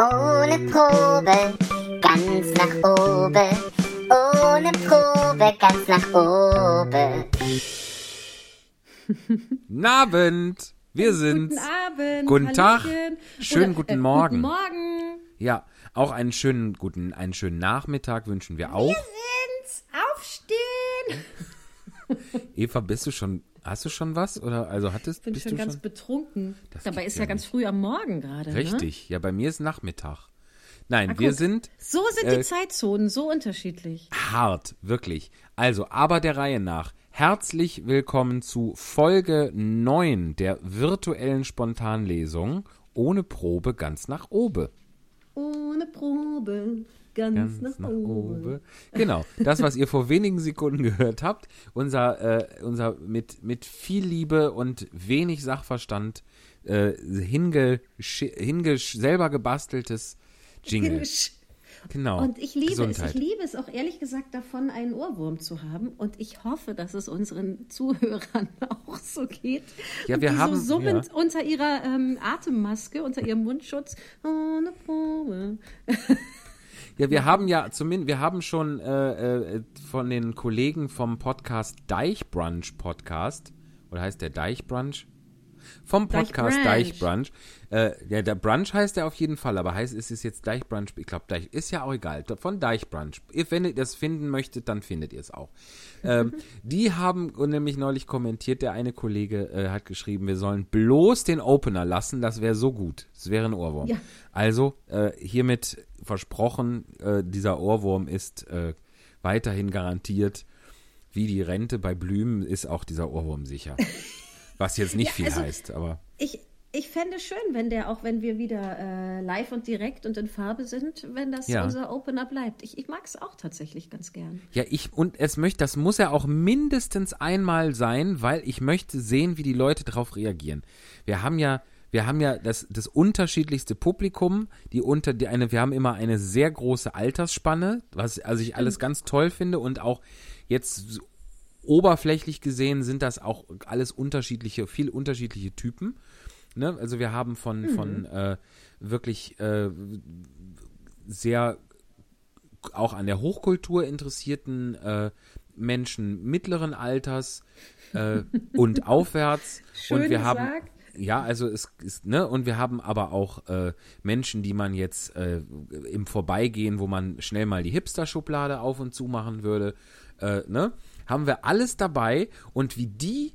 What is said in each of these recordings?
Ohne Probe, ganz nach oben. Ohne Probe, ganz nach oben. Nabend, wir sind. Guten Abend. Guten Tag. Hallöchen. Schönen Oder, guten äh, Morgen. Guten Morgen. Ja, auch einen schönen guten, einen schönen Nachmittag wünschen wir auch. Sind's. Aufstehen. Eva, bist du schon, hast du schon was? Oder also hattest, Ich bin bist schon du ganz schon? betrunken. Das Dabei ist ja ganz nicht. früh am Morgen gerade. Ne? Richtig, ja, bei mir ist Nachmittag. Nein, Ah, wir guck. sind So sind Äh, die Zeitzonen so unterschiedlich. hart, wirklich. Also, aber der Reihe nach. Herzlich willkommen zu Folge 9 der virtuellen Spontanlesung ohne Probe ganz nach oben. Ohne Probe. Ganz, Ganz nach, nach oben. oben. Genau, das, was ihr vor wenigen Sekunden gehört habt, unser, äh, unser mit, mit viel Liebe und wenig Sachverstand äh, hinge, hinge, selber gebasteltes Jingle. Genau. Und ich liebe Gesundheit. es, ich liebe es auch ehrlich gesagt davon, einen Ohrwurm zu haben. Und ich hoffe, dass es unseren Zuhörern auch so geht. Ja, wir haben- so summend ja. unter ihrer ähm, Atemmaske, unter ihrem Mundschutz, Probe. Ja, wir haben ja zumindest, wir haben schon äh, äh, von den Kollegen vom Podcast Deichbrunch Podcast, oder heißt der Deichbrunch? Vom Podcast Deichbrunch. Deichbrunch. Äh, ja, der Brunch heißt er auf jeden Fall, aber heißt es ist jetzt Deichbrunch, ich glaube, Deich, ist ja auch egal. Von Deichbrunch. Wenn ihr das finden möchtet, dann findet ihr es auch. ähm, die haben nämlich neulich kommentiert, der eine Kollege äh, hat geschrieben, wir sollen bloß den Opener lassen, das wäre so gut. Das wäre ein Ohrwurm. Ja. Also, äh, hiermit versprochen, äh, dieser Ohrwurm ist äh, weiterhin garantiert. Wie die Rente bei Blümen ist auch dieser Ohrwurm sicher. Was jetzt nicht Ja, viel also- heißt, aber. Ich, ich fände schön, wenn der, auch wenn wir wieder äh, live und direkt und in Farbe sind, wenn das Ja. unser Opener bleibt. Ich, ich mag es auch tatsächlich ganz gern. Ja, ich, und es möchte, das muss ja auch mindestens einmal sein, weil ich möchte sehen, wie die Leute darauf reagieren. Wir haben ja, wir haben ja das, das unterschiedlichste Publikum, die unter, die eine, wir haben immer eine sehr große Altersspanne, was, also ich alles ganz toll finde und auch jetzt oberflächlich gesehen sind das auch alles unterschiedliche, viel unterschiedliche Typen. Ne? Also wir haben von, von äh, wirklich äh, sehr auch an der Hochkultur interessierten äh, Menschen mittleren Alters äh, und aufwärts. Schön und wir haben gesagt. ja, also es ist, ne, und wir haben aber auch äh, Menschen, die man jetzt äh, im Vorbeigehen, wo man schnell mal die Hipster-Schublade auf und zu machen würde, äh, ne, haben wir alles dabei und wie die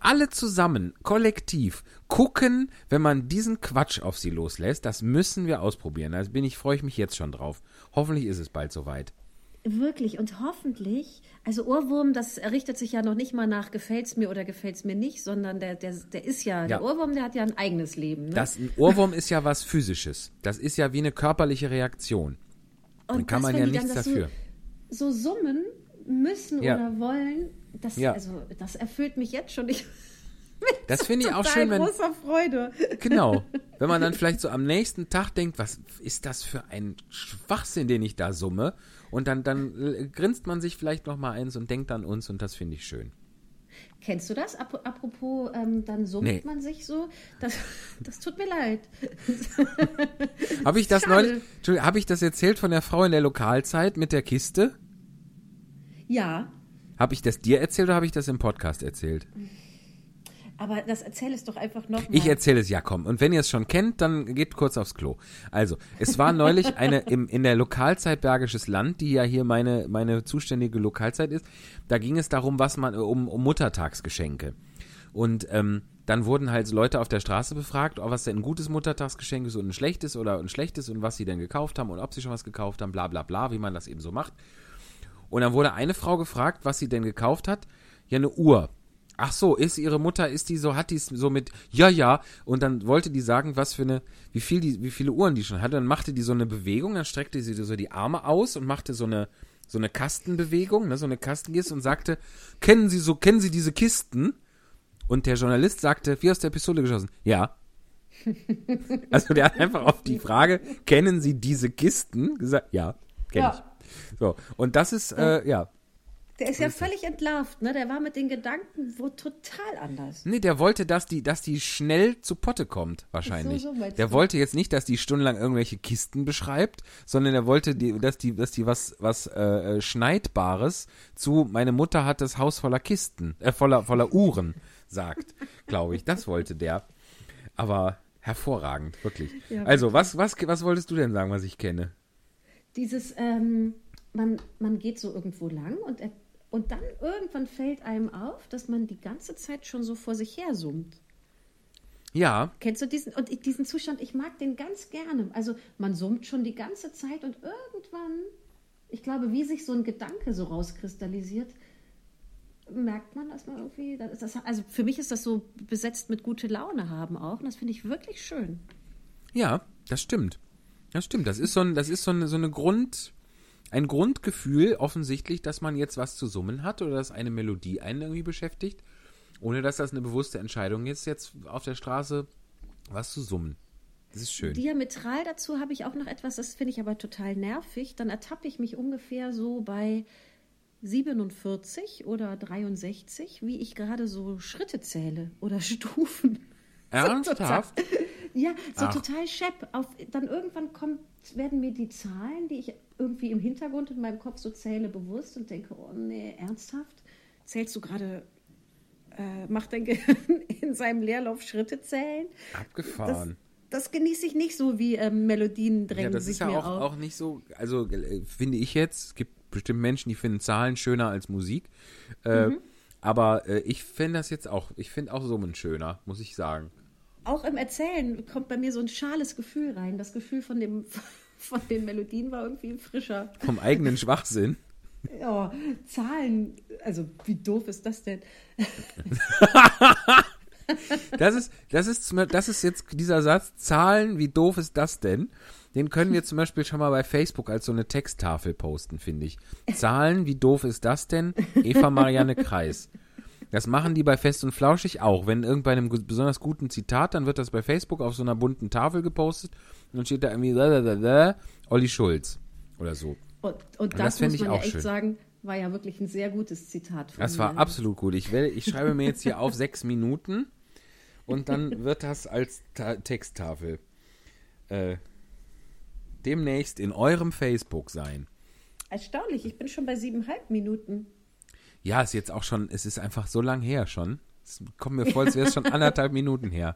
alle zusammen, kollektiv, gucken, wenn man diesen Quatsch auf sie loslässt, das müssen wir ausprobieren. Da bin ich, freue ich mich jetzt schon drauf. Hoffentlich ist es bald soweit. Wirklich und hoffentlich, also Ohrwurm, das richtet sich ja noch nicht mal nach gefällt's mir oder gefällt's mir nicht, sondern der, der, der ist ja, Ja. der Ohrwurm, der hat ja ein eigenes Leben. Ne? Das, ein Ohrwurm ist ja was Physisches. Das ist ja wie eine körperliche Reaktion. und dann kann das, man ja nichts dafür. So, so summen müssen Ja. oder wollen, das, Ja. also, das erfüllt mich jetzt schon. Ich, Das finde ich auch schön, wenn, großer Freude. Genau. Wenn man dann vielleicht so am nächsten Tag denkt, was ist das für ein Schwachsinn, den ich da summe? Und dann, dann grinst man sich vielleicht noch mal eins und denkt an uns und das finde ich schön. Kennst du das? Ap apropos, ähm, dann summt Nee. man sich so. Das, das tut mir leid. Habe ich das neulich, habe ich das erzählt von der Frau in der Lokalzeit mit der Kiste? Ja, Habe ich das dir erzählt oder habe ich das im Podcast erzählt? aber das erzähl es doch einfach nochmal. Ich erzähle es, ja komm. Und wenn ihr es schon kennt, dann geht kurz aufs Klo. Also, es war neulich eine im, in der Lokalzeit Bergisches Land, die ja hier meine, meine zuständige Lokalzeit ist. Da ging es darum, was man, um, um Muttertagsgeschenke. Und ähm, dann wurden halt Leute auf der Straße befragt, ob was denn ein gutes Muttertagsgeschenk ist und ein schlechtes oder ein schlechtes und was sie denn gekauft haben und ob sie schon was gekauft haben, bla bla bla, wie man das eben so macht. Und dann wurde eine Frau gefragt, was sie denn gekauft hat. Ja, eine Uhr. Ach so, ist ihre Mutter, ist die so, hat die es so mit, ja, ja. Und dann wollte die sagen, was für eine, wie viel die, wie viele Uhren die schon hatte. Dann machte die so eine Bewegung, dann streckte sie so die Arme aus und machte so eine, so eine Kastenbewegung, ne, so eine Kastengeste und sagte, kennen Sie so, kennen Sie diese Kisten? Und der Journalist sagte, wie aus der Pistole geschossen, ja. Also der hat einfach auf die Frage, kennen Sie diese Kisten? gesagt, ja, kenne Ja. ich. So, und das ist, äh, ja. Der ist ja völlig entlarvt, ne? Der war mit den Gedanken wo total anders. Nee, der wollte, dass die, dass die schnell zu Potte kommt, wahrscheinlich. so meinst der du? wollte jetzt nicht, dass die stundenlang irgendwelche Kisten beschreibt, sondern er wollte, die, dass die, dass die was, was äh, äh, Schneidbares zu meine Mutter hat das Haus voller Kisten, äh, voller, voller Uhren, sagt, glaube ich. Das wollte der. Aber hervorragend, wirklich. Ja, also, was, was, was wolltest du denn sagen, was ich kenne? Dieses, ähm, man, man geht so irgendwo lang und, er, und dann irgendwann fällt einem auf, dass man die ganze Zeit schon so vor sich her summt. Ja, Kennst du diesen, und diesen Zustand, ich mag den ganz gerne. Also man summt schon die ganze Zeit und irgendwann, ich glaube, wie sich so ein Gedanke so rauskristallisiert, merkt man, dass man irgendwie, das, also für mich ist das so besetzt mit gute Laune haben auch und das finde ich wirklich schön. Ja, das stimmt. Das stimmt. Das ist so, ein, das ist so eine, so eine Grund, ein Grundgefühl offensichtlich, dass man jetzt was zu summen hat oder dass eine Melodie einen irgendwie beschäftigt, ohne dass das eine bewusste Entscheidung ist, jetzt auf der Straße was zu summen. Das ist schön. Diametral dazu habe ich auch noch etwas, das finde ich aber total nervig. Dann ertappe ich mich ungefähr so bei 47 oder 63, wie ich gerade so Schritte zähle oder Stufen. Ernsthaft? Ja, so Ach. total schepp. Auf, dann irgendwann kommt, werden mir die Zahlen, die ich irgendwie im Hintergrund in meinem Kopf so zähle, bewusst und denke, oh nee, ernsthaft? Zählst du gerade, äh, macht dein Gehirn in seinem Leerlauf Schritte zählen? Das, Abgefahren. das genieße ich nicht so, wie ähm, Melodien ja, drängen das sich ist ja mir auch, auf. auch nicht so, also äh, finde ich jetzt, es gibt bestimmt Menschen, die finden Zahlen schöner als Musik. Äh, Mhm. Aber äh, ich finde das jetzt auch, ich finde auch Summen schöner, muss ich sagen. Auch im Erzählen kommt bei mir so ein schales Gefühl rein. Das Gefühl von, dem, von den Melodien war irgendwie frischer. Vom eigenen Schwachsinn. Ja, Zahlen, also wie doof ist das denn? Das ist, das ist, das ist jetzt dieser Satz, Zahlen, wie doof ist das denn? Den können wir zum Beispiel schon mal bei Facebook als so eine Texttafel posten, finde ich. Zahlen, wie doof ist das denn? Eva Marianne Kreis. Das machen die bei Fest und Flauschig auch. Wenn irgend bei einem besonders guten Zitat, dann wird das bei Facebook auf so einer bunten Tafel gepostet und dann steht da irgendwie da, da, da, da, Olli Schulz oder so. Und, und das das, fänd muss ich man ja auch echt schön. sagen, war ja wirklich ein sehr gutes Zitat von Das war mir. absolut gut. Ich, werde, ich schreibe mir jetzt hier auf sechs Minuten und dann wird das als Ta Texttafel äh, demnächst in eurem Facebook sein. Erstaunlich, ich bin schon bei siebeneinhalb Minuten. Ja, ist jetzt auch schon, es ist einfach so lang her schon. Es kommt mir vor, als wäre es schon anderthalb Minuten her.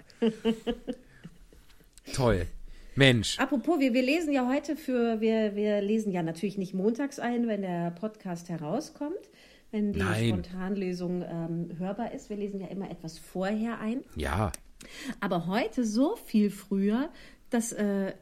Toll. Mensch. Apropos, wir, wir lesen ja heute für, wir, wir lesen ja natürlich nicht montags ein, wenn der Podcast herauskommt, wenn die Nein. Spontanlesung ähm, hörbar ist. Wir lesen ja immer etwas vorher ein. Ja, Aber heute so viel früher, dass, äh,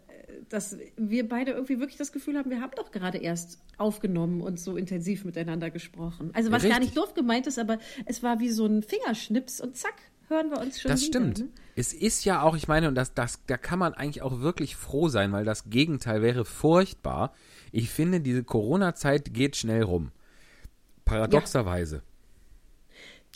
dass wir beide irgendwie wirklich das Gefühl haben, wir haben doch gerade erst aufgenommen und so intensiv miteinander gesprochen. Also was Ja, gar richtig. nicht doof gemeint ist, aber es war wie so ein Fingerschnips und zack, hören wir uns schon das wieder. stimmt. Ne? Es ist ja auch, ich meine, und das, das, da kann man eigentlich auch wirklich froh sein, weil das Gegenteil wäre furchtbar. Ich finde, diese Corona-Zeit geht schnell rum. Paradoxerweise.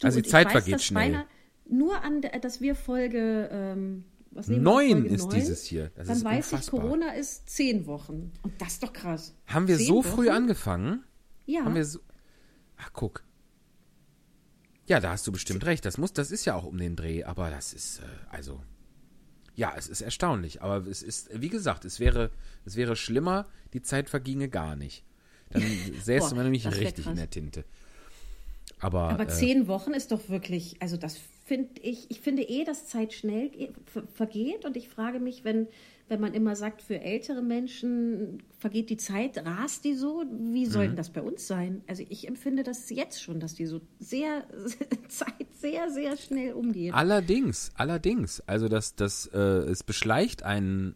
Du, Also die und ich Zeit weiß, vergeht schnell. Nur an, der- dass wir Folge ähm, was Neun ist neun, dieses hier. Das dann weiß unfassbar. ich, Corona ist zehn Wochen. Und das ist doch krass. Haben wir Zehn so früh Wochen? angefangen? Ja. Haben wir so. Ach, guck. Ja, da hast du bestimmt recht. Das muss, das ist ja auch um den Dreh, aber das ist, äh, also. Ja, es ist erstaunlich. Aber es ist, wie gesagt, es wäre, es wäre schlimmer, die Zeit verginge gar nicht. Dann säße man nämlich richtig in der Tinte. Aber, Aber äh, zehn Wochen ist doch wirklich, also das finde ich, ich finde eh, dass Zeit schnell ge- ver- vergeht und ich frage mich, wenn, wenn man immer sagt, für ältere Menschen vergeht die Zeit, rast die so, wie soll Mhm. denn das bei uns sein? Also ich empfinde das jetzt schon, dass die so sehr, Zeit sehr, sehr schnell umgeht. allerdings, allerdings. Also, das, das, äh, es beschleicht einen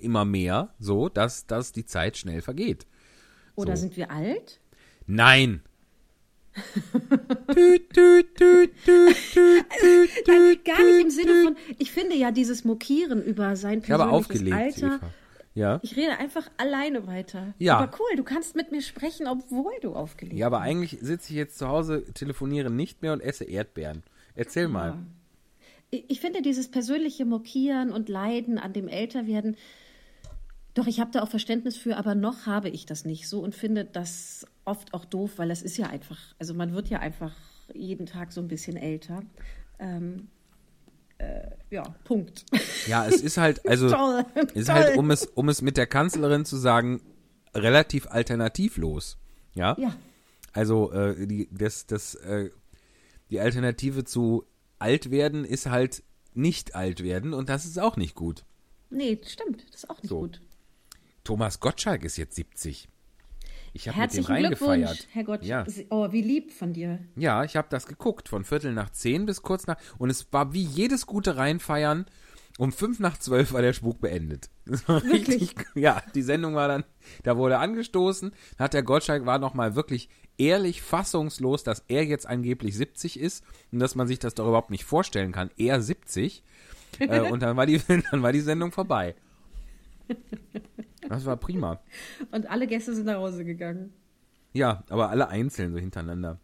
immer mehr so, dass, dass die Zeit schnell vergeht. Oder so. sind wir alt? Nein. Tüt, tüt, tüt, tüt, tüt, tüt, tüt, Gar nicht im Sinne von, ich finde ja dieses Mokieren über sein Ich habe persönliches aufgelegt, Alter. Eva. Ja. Ich rede einfach alleine weiter. Ja. Aber cool, du kannst mit mir sprechen, obwohl du aufgelegt Ja, aber eigentlich sitze ich jetzt zu Hause, telefoniere nicht mehr und esse Erdbeeren. Erzähl mal. Ich ich finde dieses persönliche Mokieren und Leiden an dem Älterwerden, doch ich habe da auch Verständnis für, aber noch habe ich das nicht so und finde das oft auch doof, weil das ist ja einfach, also man wird ja einfach jeden Tag so ein bisschen älter. Ähm, äh, ja, Punkt. Ja, es ist halt, also Toll, es ist toll. halt, um es, um es mit der Kanzlerin zu sagen, relativ alternativlos. Ja. Ja, Also äh, die, das, das, äh, die Alternative zu alt werden ist halt nicht alt werden und das ist auch nicht gut. nee, stimmt, das ist auch nicht So. gut. Thomas Gottschalk ist jetzt 70. Ich habe mit dem Herzlichen Glückwunsch, reingefeiert. Herr Gott. Ja. Oh, wie lieb von dir. Ja, ich habe das geguckt, von Viertel nach zehn bis kurz nach. Und es war wie jedes gute Reinfeiern. Um fünf nach zwölf war der Spuk beendet. Das war Wirklich? richtig, ja, die Sendung war dann, da wurde angestoßen, hat der Gottschalk war nochmal wirklich ehrlich fassungslos, dass er jetzt angeblich 70 ist und dass man sich das doch überhaupt nicht vorstellen kann. Er 70. äh, und dann war, die, dann war die Sendung vorbei. Das war prima. Und alle Gäste sind nach Hause gegangen. Ja, aber alle einzeln so hintereinander.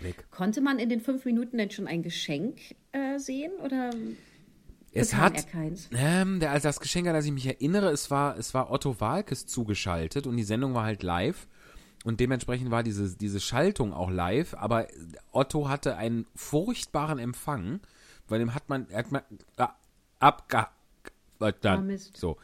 Weg. Konnte man in den fünf Minuten denn schon ein Geschenk äh, sehen oder Es hat, keins? Ähm, der, also das Geschenk, an das ich mich erinnere, es war, es war Otto Walkes zugeschaltet und die Sendung war halt live. Und dementsprechend war diese, diese Schaltung auch live, aber Otto hatte einen furchtbaren Empfang, weil dem hat man, hat man äh, abge... Äh, dann, Ah, Mist. so.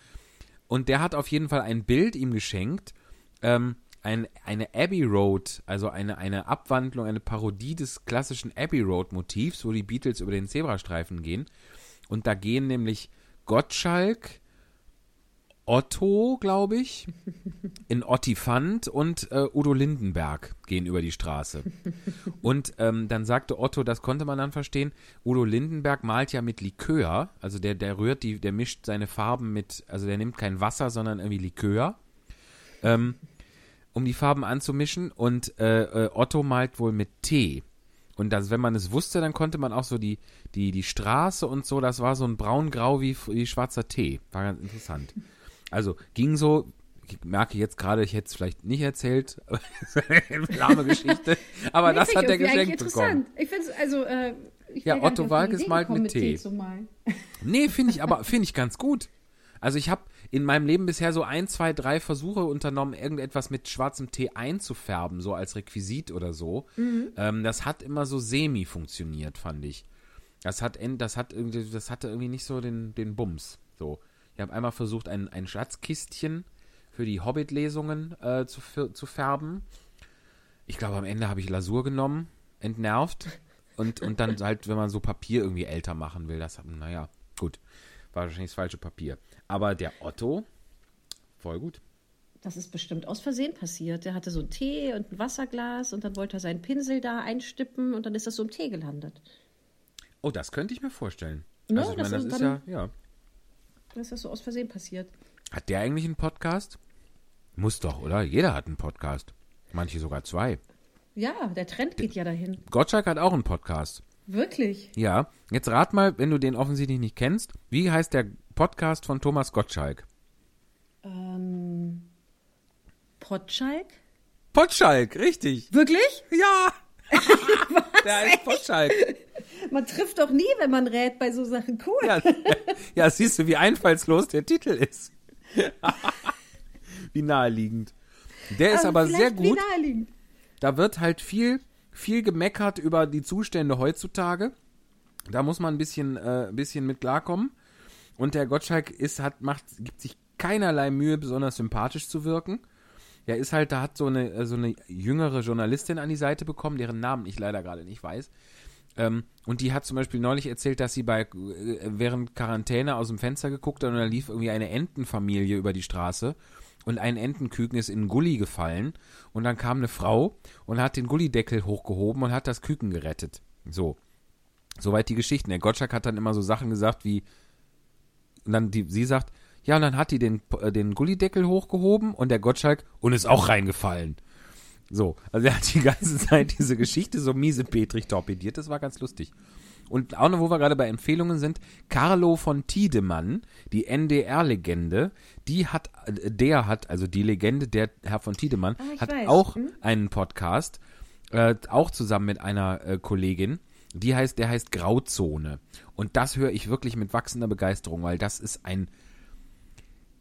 Und der hat auf jeden Fall ein Bild ihm geschenkt, ähm, ein, eine Abbey Road, also eine, eine Abwandlung, eine Parodie des klassischen Abbey Road Motivs, wo die Beatles über den Zebrastreifen gehen. Und da gehen nämlich Gottschalk, Otto, glaube ich, in Ottifant und äh, Udo Lindenberg gehen über die Straße. Und ähm, dann sagte Otto, das konnte man dann verstehen, Udo Lindenberg malt ja mit Likör, also der, der rührt die, der mischt seine Farben mit, also der nimmt kein Wasser, sondern irgendwie Likör, ähm, um die Farben anzumischen. Und äh, äh, Otto malt wohl mit Tee. Und das, wenn man es wusste, dann konnte man auch so die, die, die Straße und so, das war so ein braun-grau wie, wie schwarzer Tee. War ganz interessant. Also ging so, ich merke jetzt gerade, ich hätte es vielleicht nicht erzählt, lahme Geschichte. Aber das hat er geschenkt bekommen. interessant. Ich finde es, also, äh, ich Ja, Otto Walkes malt mit Tee. malen. Nee, finde ich aber, finde ich ganz gut. Also ich habe in meinem Leben bisher so ein, zwei, drei Versuche unternommen, irgendetwas mit schwarzem Tee einzufärben, so als Requisit oder so. Ähm, das hat immer so semi funktioniert, fand ich. Das hat, das hat irgendwie, das hatte irgendwie nicht so den, den Bums. So. Ich habe einmal versucht, ein, ein Schatzkistchen für die Hobbit-Lesungen äh, zu, zu färben. Ich glaube, am Ende habe ich Lasur genommen, entnervt. Und, und dann halt, wenn man so Papier irgendwie älter machen will, das, naja, gut. War wahrscheinlich das falsche Papier. Aber der Otto, voll gut. Das ist bestimmt aus Versehen passiert. Der hatte so einen Tee und ein Wasserglas und dann wollte er seinen Pinsel da einstippen und dann ist das so im Tee gelandet. Oh, das könnte ich mir vorstellen. Ja, also ich das meine, das ist ist ja, dann- ja. Dann ist das so aus Versehen passiert. Hat der eigentlich einen Podcast? Muss doch, oder? Jeder hat einen Podcast. Manche sogar zwei. Ja, der Trend geht ja dahin. Gottschalk hat auch einen Podcast. Wirklich? Ja. Jetzt rat mal, wenn du den offensichtlich nicht kennst, wie heißt der Podcast von Thomas Gottschalk? Ähm, Potschalk? Potschalk, richtig. Wirklich? Ja. der heißt Potschalk. Man trifft doch nie, wenn man rät bei so Sachen. Cool. Ja, ja, siehst du, wie einfallslos der Titel ist. wie naheliegend. Der ist aber vielleicht sehr wie gut. naheliegend. Da wird halt viel, viel gemeckert über die Zustände heutzutage. Da muss man ein bisschen, äh, ein bisschen mit klarkommen. Und der Gottschalk ist, hat, macht, gibt sich keinerlei Mühe, besonders sympathisch zu wirken. Der ist halt, da hat so eine, äh, so eine jüngere Journalistin an die Seite bekommen, deren Namen ich leider gerade nicht weiß. Ähm, und die hat zum Beispiel neulich erzählt, dass sie bei äh, während Quarantäne aus dem Fenster geguckt hat und da lief irgendwie eine Entenfamilie über die Straße und ein Entenküken ist in einen Gully gefallen und dann kam eine Frau und hat den Gullideckel hochgehoben und hat das Küken gerettet. So. Soweit die Geschichten. Der Gottschalk hat dann immer so Sachen gesagt wie, und dann die, sie sagt, ja, und dann hat die den, äh, den Gullideckel hochgehoben und der Gottschalk und ist auch reingefallen. So, also er hat die ganze Zeit diese Geschichte so miesepetrig torpediert, das war ganz lustig. Und auch noch, wo wir gerade bei Empfehlungen sind, Carlo von Tiedemann, die NDR-Legende, die hat, äh, der hat, also die Legende, der Herr von Tiedemann, Ah, hat weiß. auch Hm? einen Podcast, äh, auch zusammen mit einer äh, Kollegin. Die heißt, der heißt Grauzone. Und das höre ich wirklich mit wachsender Begeisterung, weil das ist ein,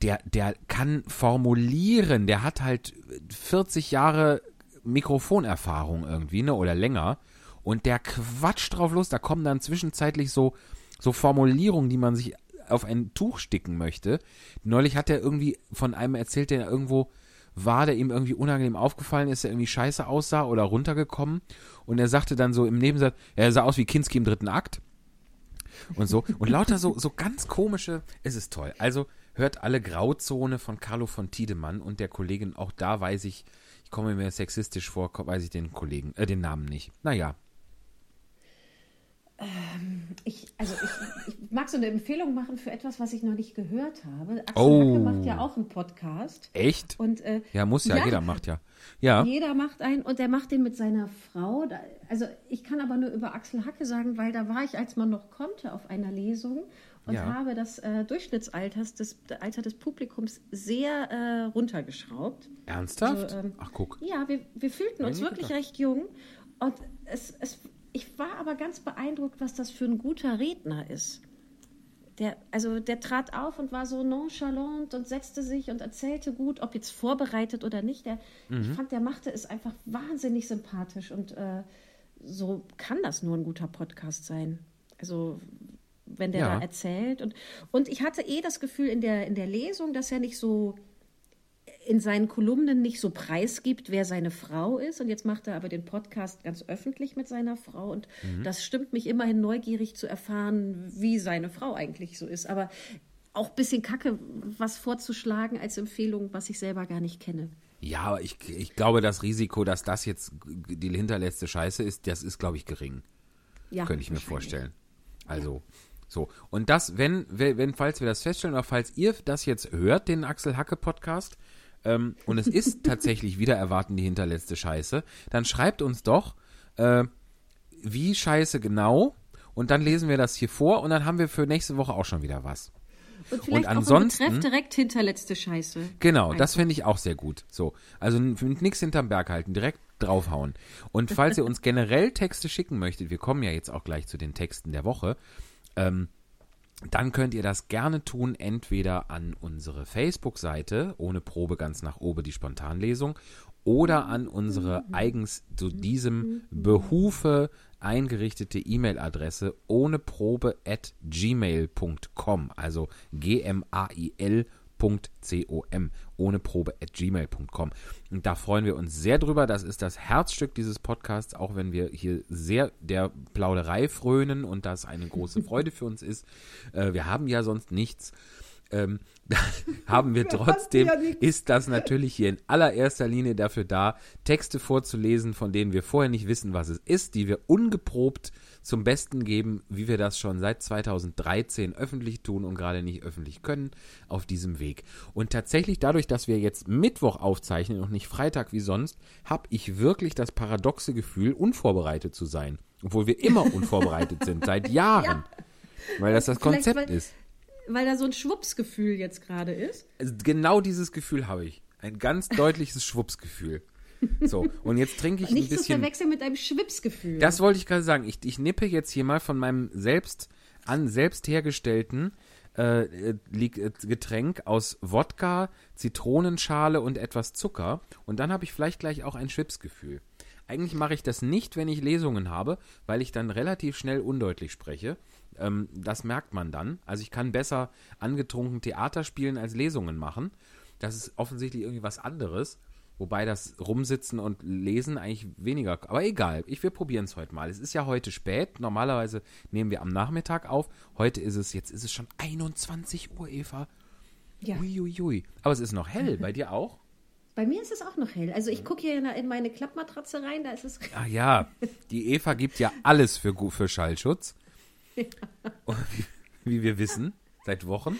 der, der kann formulieren, der hat halt 40 Jahre Mikrofonerfahrung irgendwie, ne, oder länger. Und der quatscht drauf los, da kommen dann zwischenzeitlich so, so Formulierungen, die man sich auf ein Tuch sticken möchte. Neulich hat er irgendwie von einem erzählt, der irgendwo war, der ihm irgendwie unangenehm aufgefallen ist, der irgendwie scheiße aussah oder runtergekommen. Und er sagte dann so im Nebensatz, er sah aus wie Kinski im dritten Akt. Und so. Und lauter so, so ganz komische, es ist toll. Also hört alle Grauzone von Carlo von Tiedemann und der Kollegin. Auch da weiß ich, ich komme mir sexistisch vor, weiß ich den Kollegen, äh, den Namen nicht. Naja, Ich, also ich, ich mag so eine Empfehlung machen für etwas, was ich noch nicht gehört habe. Axel Oh. Hacke macht ja auch einen Podcast. echt? Und, äh, Ja, muss ja, Ja. jeder macht ja. Ja, Jeder macht einen und der macht den mit seiner Frau. Also ich kann aber nur über Axel Hacke sagen, weil da war ich, als man noch konnte, auf einer Lesung und Ja. habe das äh, Durchschnittsalter des, Alter des Publikums sehr äh, runtergeschraubt. ernsthaft? Also, ähm, Ach, guck. Ja, wir, wir fühlten uns nie wirklich recht jung. Und es, es, ich war aber ganz beeindruckt, was das für ein guter Redner ist. Der, also der trat auf und war so nonchalant und setzte sich und erzählte gut, ob jetzt vorbereitet oder nicht. Der, Mhm. Ich fand, der machte es einfach wahnsinnig sympathisch und äh, so kann das nur ein guter Podcast sein. Also wenn der Ja. da erzählt. Und, und ich hatte eh das Gefühl in der, in der Lesung, dass er nicht so in seinen Kolumnen nicht so preisgibt, wer seine Frau ist. Und jetzt macht er aber den Podcast ganz öffentlich mit seiner Frau. Und das stimmt mich immerhin neugierig zu erfahren, wie seine Frau eigentlich so ist. Aber auch ein bisschen kacke, was vorzuschlagen als Empfehlung, was ich selber gar nicht kenne. Ja, aber ich, ich glaube, das Risiko, dass das jetzt die hinterletzte Scheiße ist, das ist, glaube ich, gering. Ja, Könnte ich mir vorstellen. Also, so. Und das, wenn, wenn, falls wir das feststellen, oder falls ihr das jetzt hört, den Axel Hacke Podcast, ähm, und es ist tatsächlich wieder erwarten die hinterletzte Scheiße, dann schreibt uns doch, äh, wie scheiße genau, und dann lesen wir das hier vor, und dann haben wir für nächste Woche auch schon wieder was. Und vielleicht ansonsten- auch im Betreff direkt hinterletzte Scheiße. Genau, das Einfach. finde ich auch sehr gut. So, also n- mit nix hinterm Berg halten, direkt draufhauen. Und falls ihr uns generell Texte schicken möchtet, wir kommen ja jetzt auch gleich zu den Texten der Woche, ähm, dann könnt ihr das gerne tun, entweder an unsere Facebook-Seite, ohne Probe ganz nach oben die Spontanlesung, oder an unsere eigens zu diesem Behufe eingerichtete E-Mail-Adresse ohne Probe at gmail.com, also G-M-A-I-L.com, ohne Probe at gmail.com. Und da freuen wir uns sehr drüber. Das ist das Herzstück dieses Podcasts, auch wenn wir hier sehr der Plauderei frönen und das eine große Freude für uns ist. Äh, wir haben ja sonst nichts. Ähm, haben wir trotzdem, ist das natürlich hier in allererster Linie dafür da, Texte vorzulesen, von denen wir vorher nicht wissen, was es ist, die wir ungeprobt zum Besten geben, wie wir das schon seit 2013 öffentlich tun und gerade nicht öffentlich können, auf diesem Weg. Und tatsächlich dadurch, dass wir jetzt Mittwoch aufzeichnen und nicht Freitag wie sonst, habe ich wirklich das paradoxe Gefühl, unvorbereitet zu sein. Obwohl wir immer unvorbereitet sind, seit Jahren. Weil das das Konzept weil- ist. Weil da so ein Schwuppsgefühl jetzt gerade ist. Also genau dieses Gefühl habe ich. Ein ganz deutliches Schwuppsgefühl. So, und jetzt trinke ich ein Nicht zu bisschen. verwechseln mit einem Schwipsgefühl. Das wollte ich gerade sagen. Ich, ich nippe jetzt hier mal von meinem selbst an selbst hergestellten äh, äh, äh, Getränk aus Wodka, Zitronenschale und etwas Zucker. Und dann habe ich vielleicht gleich auch ein Schwipsgefühl. Eigentlich mache ich das nicht, wenn ich Lesungen habe, weil ich dann relativ schnell undeutlich spreche. Ähm, das merkt man dann. Also ich kann besser angetrunken Theater spielen als Lesungen machen. Das ist offensichtlich irgendwie was anderes. Wobei das Rumsitzen und Lesen eigentlich weniger. Aber egal, ich, wir probieren es heute mal. Es ist ja heute spät. Normalerweise nehmen wir am Nachmittag auf. Heute ist es, jetzt ist es schon 21 Uhr, Eva. Ja. Uiuiui. Aber es ist noch hell. Bei dir auch? Bei mir ist es auch noch hell. Also ich gucke hier in, in meine Klappmatratze rein, da ist es. Ah ja, die Eva gibt ja alles für, für Schallschutz. Und Wie, wie wir wissen, seit Wochen.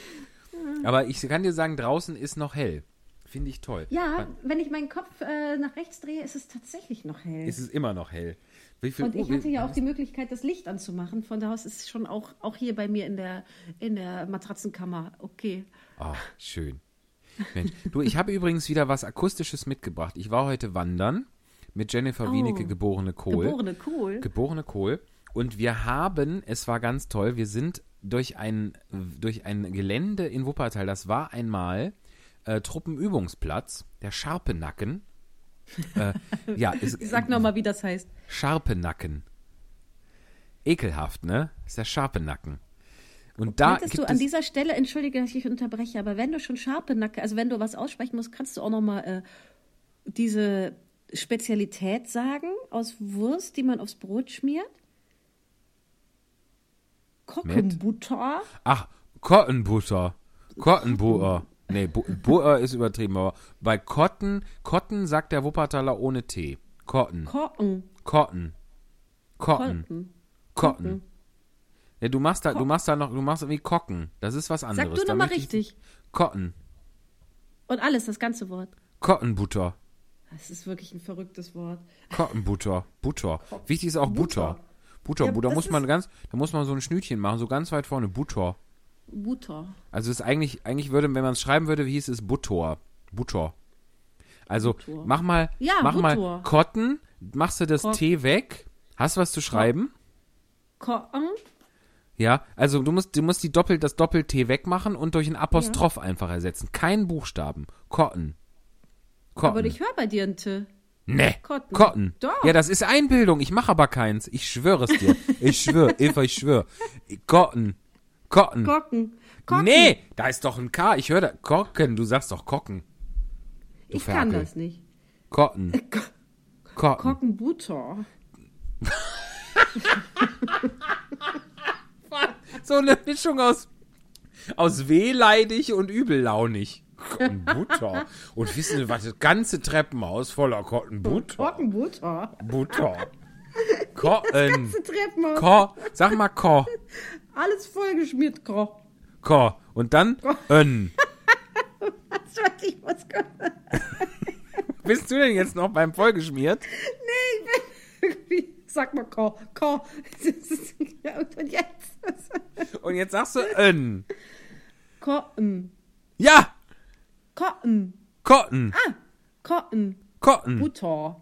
Aber ich kann dir sagen, draußen ist noch hell. Finde ich toll. Ja, wenn ich meinen Kopf äh, nach rechts drehe, ist es tatsächlich noch hell. Es ist immer noch hell. Und ich Uhr- hatte ja auch die Möglichkeit, das Licht anzumachen. Von da aus ist es schon auch, auch hier bei mir in der, in der Matratzenkammer okay. Ah, schön. Mensch, du, ich habe übrigens wieder was Akustisches mitgebracht. Ich war heute wandern mit Jennifer Oh. Wienecke, geborene Kohl. Geborene Kohl. Geborene Kohl. Und wir haben, es war ganz toll, wir sind durch ein, durch ein Gelände in Wuppertal, das war einmal äh, Truppenübungsplatz, der Scharpenacken. Äh, ja, ist, Sag nochmal, wie das heißt. scharpe Nacken. Ekelhaft, ne? Ist der scharpe Nacken. Und da Könntest du an es, dieser Stelle, entschuldige, dass ich unterbreche, aber wenn du schon scharpe Nacke, also wenn du was aussprechen musst, kannst du auch nochmal äh, diese Spezialität sagen aus Wurst, die man aufs Brot schmiert? Kockenbutter. ach, Kottenbutter. Kottenbutter. Nee, Bu Butter ist übertrieben, aber bei Kotten, Kotten sagt der Wuppertaler ohne T. Kotten. Kocken. Kotten. Kotten. Kotten. Kotten. Ja, du machst da, du machst da noch, du machst wie Kocken. Das ist was anderes. Sag du nochmal richtig. Kotten. Und alles, das ganze Wort. Kottenbutter. Das ist wirklich ein verrücktes Wort. Kottenbutter. Butter. Wichtig ist auch Butter. Butter. Ja, das muss man ganz, da muss man so ein Schnütchen machen, so ganz weit vorne. Butter. Butter. Also ist eigentlich, eigentlich würde, wenn man es schreiben würde, wie hieß es Butter. Butter. Also Butter. mach mal, Ja, mach mal Butter. Kotten, machst du das Kott- T weg. Hast du was zu schreiben? Kocken. Ja, also du musst, du musst die Doppel, das Doppel-T wegmachen und durch ein Apostroph einfach ersetzen. Kein Buchstaben. Kotten. Kotten. Aber ich höre bei dir ein T. Nee. Kotten. Kotten. Doch. Ja, das ist Einbildung. Ich mache aber keins. Ich schwöre es dir. Ich schwöre. Eva, ich schwöre. Kotten. Kotten. Kocken. Kocken. Nee, da ist doch ein K. Ich höre da. Kocken. Du sagst doch Kocken. Du ich kann Ferkel. das nicht. Kotten. Kotten. Kockenbutter. So eine Mischung aus, aus wehleidig und übellaunig. Kottenbutter. Und wissen Sie was? Das ganze Treppenhaus voller Kottenbutter. Kockenbutter. Butter. Kotten. Treppenhaus. Ko. Sag mal Ko. Alles vollgeschmiert, Koch. Ko. Und dann Ön. Hast du wirklich was gehört? Bist du denn jetzt noch beim Vollgeschmiert? Nee, ich bin irgendwie. Sag mal. Koch. Ja, und jetzt? Und jetzt sagst du Ön. Kotten. Ja. Kotten. Kotten. Kotten. Kotten. Butter.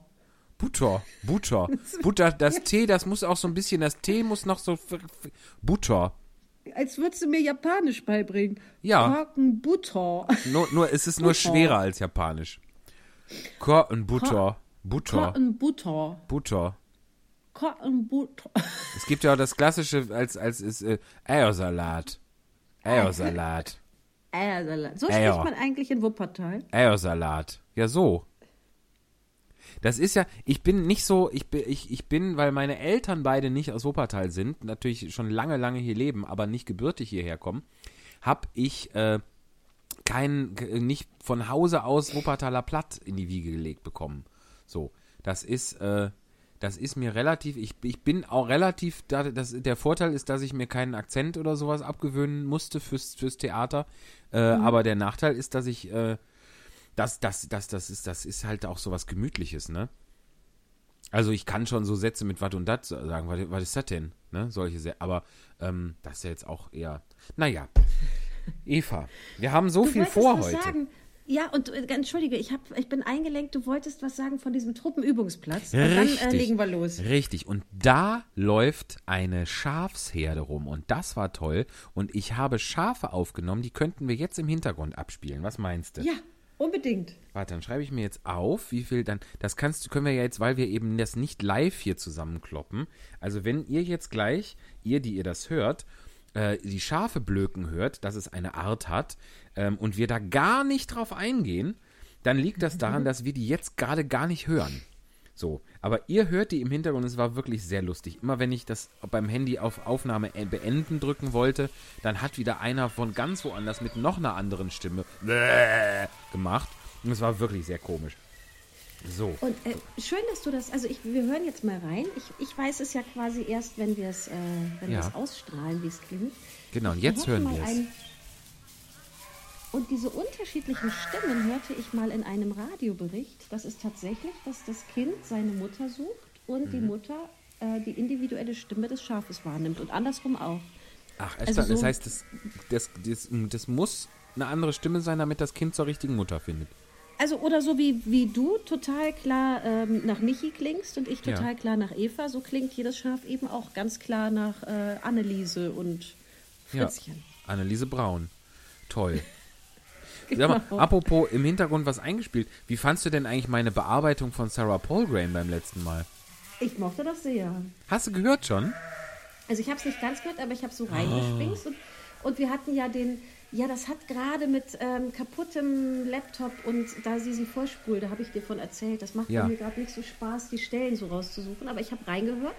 Butter. Butter. Butter. Das T, das muss auch so ein bisschen, das T muss noch so. Butter. Als würdest du mir Japanisch beibringen. Ja. Kockenbutter. Nur, nur, es ist nur Butter. schwerer als Japanisch. Kottenbutter. Butter. Kockenbutter. Butter. Kockenbutter. Es gibt ja auch das klassische als, als ist äh, Eiersalat. Eiersalat. Eiersalat. So Eier. spricht man eigentlich in Wuppertal. Eiersalat. Ja, so. Das ist ja, ich bin nicht so, ich bin, ich, ich bin, weil meine Eltern beide nicht aus Wuppertal sind, natürlich schon lange, lange hier leben, aber nicht gebürtig hierher kommen, hab ich äh, kein, k- nicht von Hause aus Wuppertaler Platt in die Wiege gelegt bekommen. So, das ist, äh, das ist mir relativ, ich, ich bin auch relativ, da, das, der Vorteil ist, dass ich mir keinen Akzent oder sowas abgewöhnen musste fürs, fürs Theater, äh, aber der Nachteil ist, dass ich, äh, das, das, das, das ist, das ist halt auch sowas Gemütliches, ne? Also ich kann schon so Sätze mit wat und dat sagen, was, was ist das denn? Ne? Solche Sätze. Aber ähm, das ist ja jetzt auch eher. Naja. Eva, wir haben so Du viel vor heute. Sagen. Ja, und äh, entschuldige, ich, hab, ich bin eingelenkt, du wolltest was sagen von diesem Truppenübungsplatz. Und dann Richtig. äh, legen wir los. Richtig. Und da läuft eine Schafsherde rum. Und das war toll. Und ich habe Schafe aufgenommen, die könnten wir jetzt im Hintergrund abspielen. Was meinst du? Ja, unbedingt. Warte, dann schreibe ich mir jetzt auf, wie viel dann. Das kannst du, können wir ja jetzt, weil wir eben das nicht live hier zusammenkloppen. Also wenn ihr jetzt gleich, ihr, die ihr das hört, äh, die Schafe blöken hört, dass es eine Art hat, ähm, und wir da gar nicht drauf eingehen, dann liegt das daran, dass wir die jetzt gerade gar nicht hören. So, aber ihr hört die im Hintergrund, es war wirklich sehr lustig. Immer wenn ich das beim Handy auf Aufnahme e- beenden drücken wollte, dann hat wieder einer von ganz woanders mit noch einer anderen Stimme gemacht. Und es war wirklich sehr komisch. So, Und äh, schön, dass du das, also ich, wir hören jetzt mal rein. Ich, ich weiß es ja quasi erst, wenn wir es äh, wenn wir Ja. ausstrahlen, wie es klingt. genau, und jetzt hören mal wir es. Und diese unterschiedlichen Stimmen hörte ich mal in einem Radiobericht. Das ist tatsächlich, dass das Kind seine Mutter sucht und Mhm. die Mutter äh, die individuelle Stimme des Schafes wahrnimmt und andersrum auch. Ach, also also das so- heißt, das, das, das, das muss eine andere Stimme sein, damit das Kind zur richtigen Mutter findet. Also oder so wie, wie du total klar ähm, nach Michi klingst und ich Ja. total klar nach Eva, so klingt jedes Schaf eben auch ganz klar nach äh, Anneliese und Ja. Fritzchen. Anneliese Braun. Toll. Sag mal, apropos im Hintergrund was eingespielt. Wie fandst du denn eigentlich meine Bearbeitung von Sarah Polgrain beim letzten Mal? Ich mochte das sehr. Hast du gehört schon? Also ich habe es nicht ganz gehört, aber ich habe so reingeschwingst. Und, und wir hatten ja den, ja, das hat gerade mit ähm, kaputtem Laptop und da sie sie vorspult, da habe ich dir von erzählt. Das macht Ja. mir gerade nicht so Spaß, die Stellen so rauszusuchen. Aber ich habe reingehört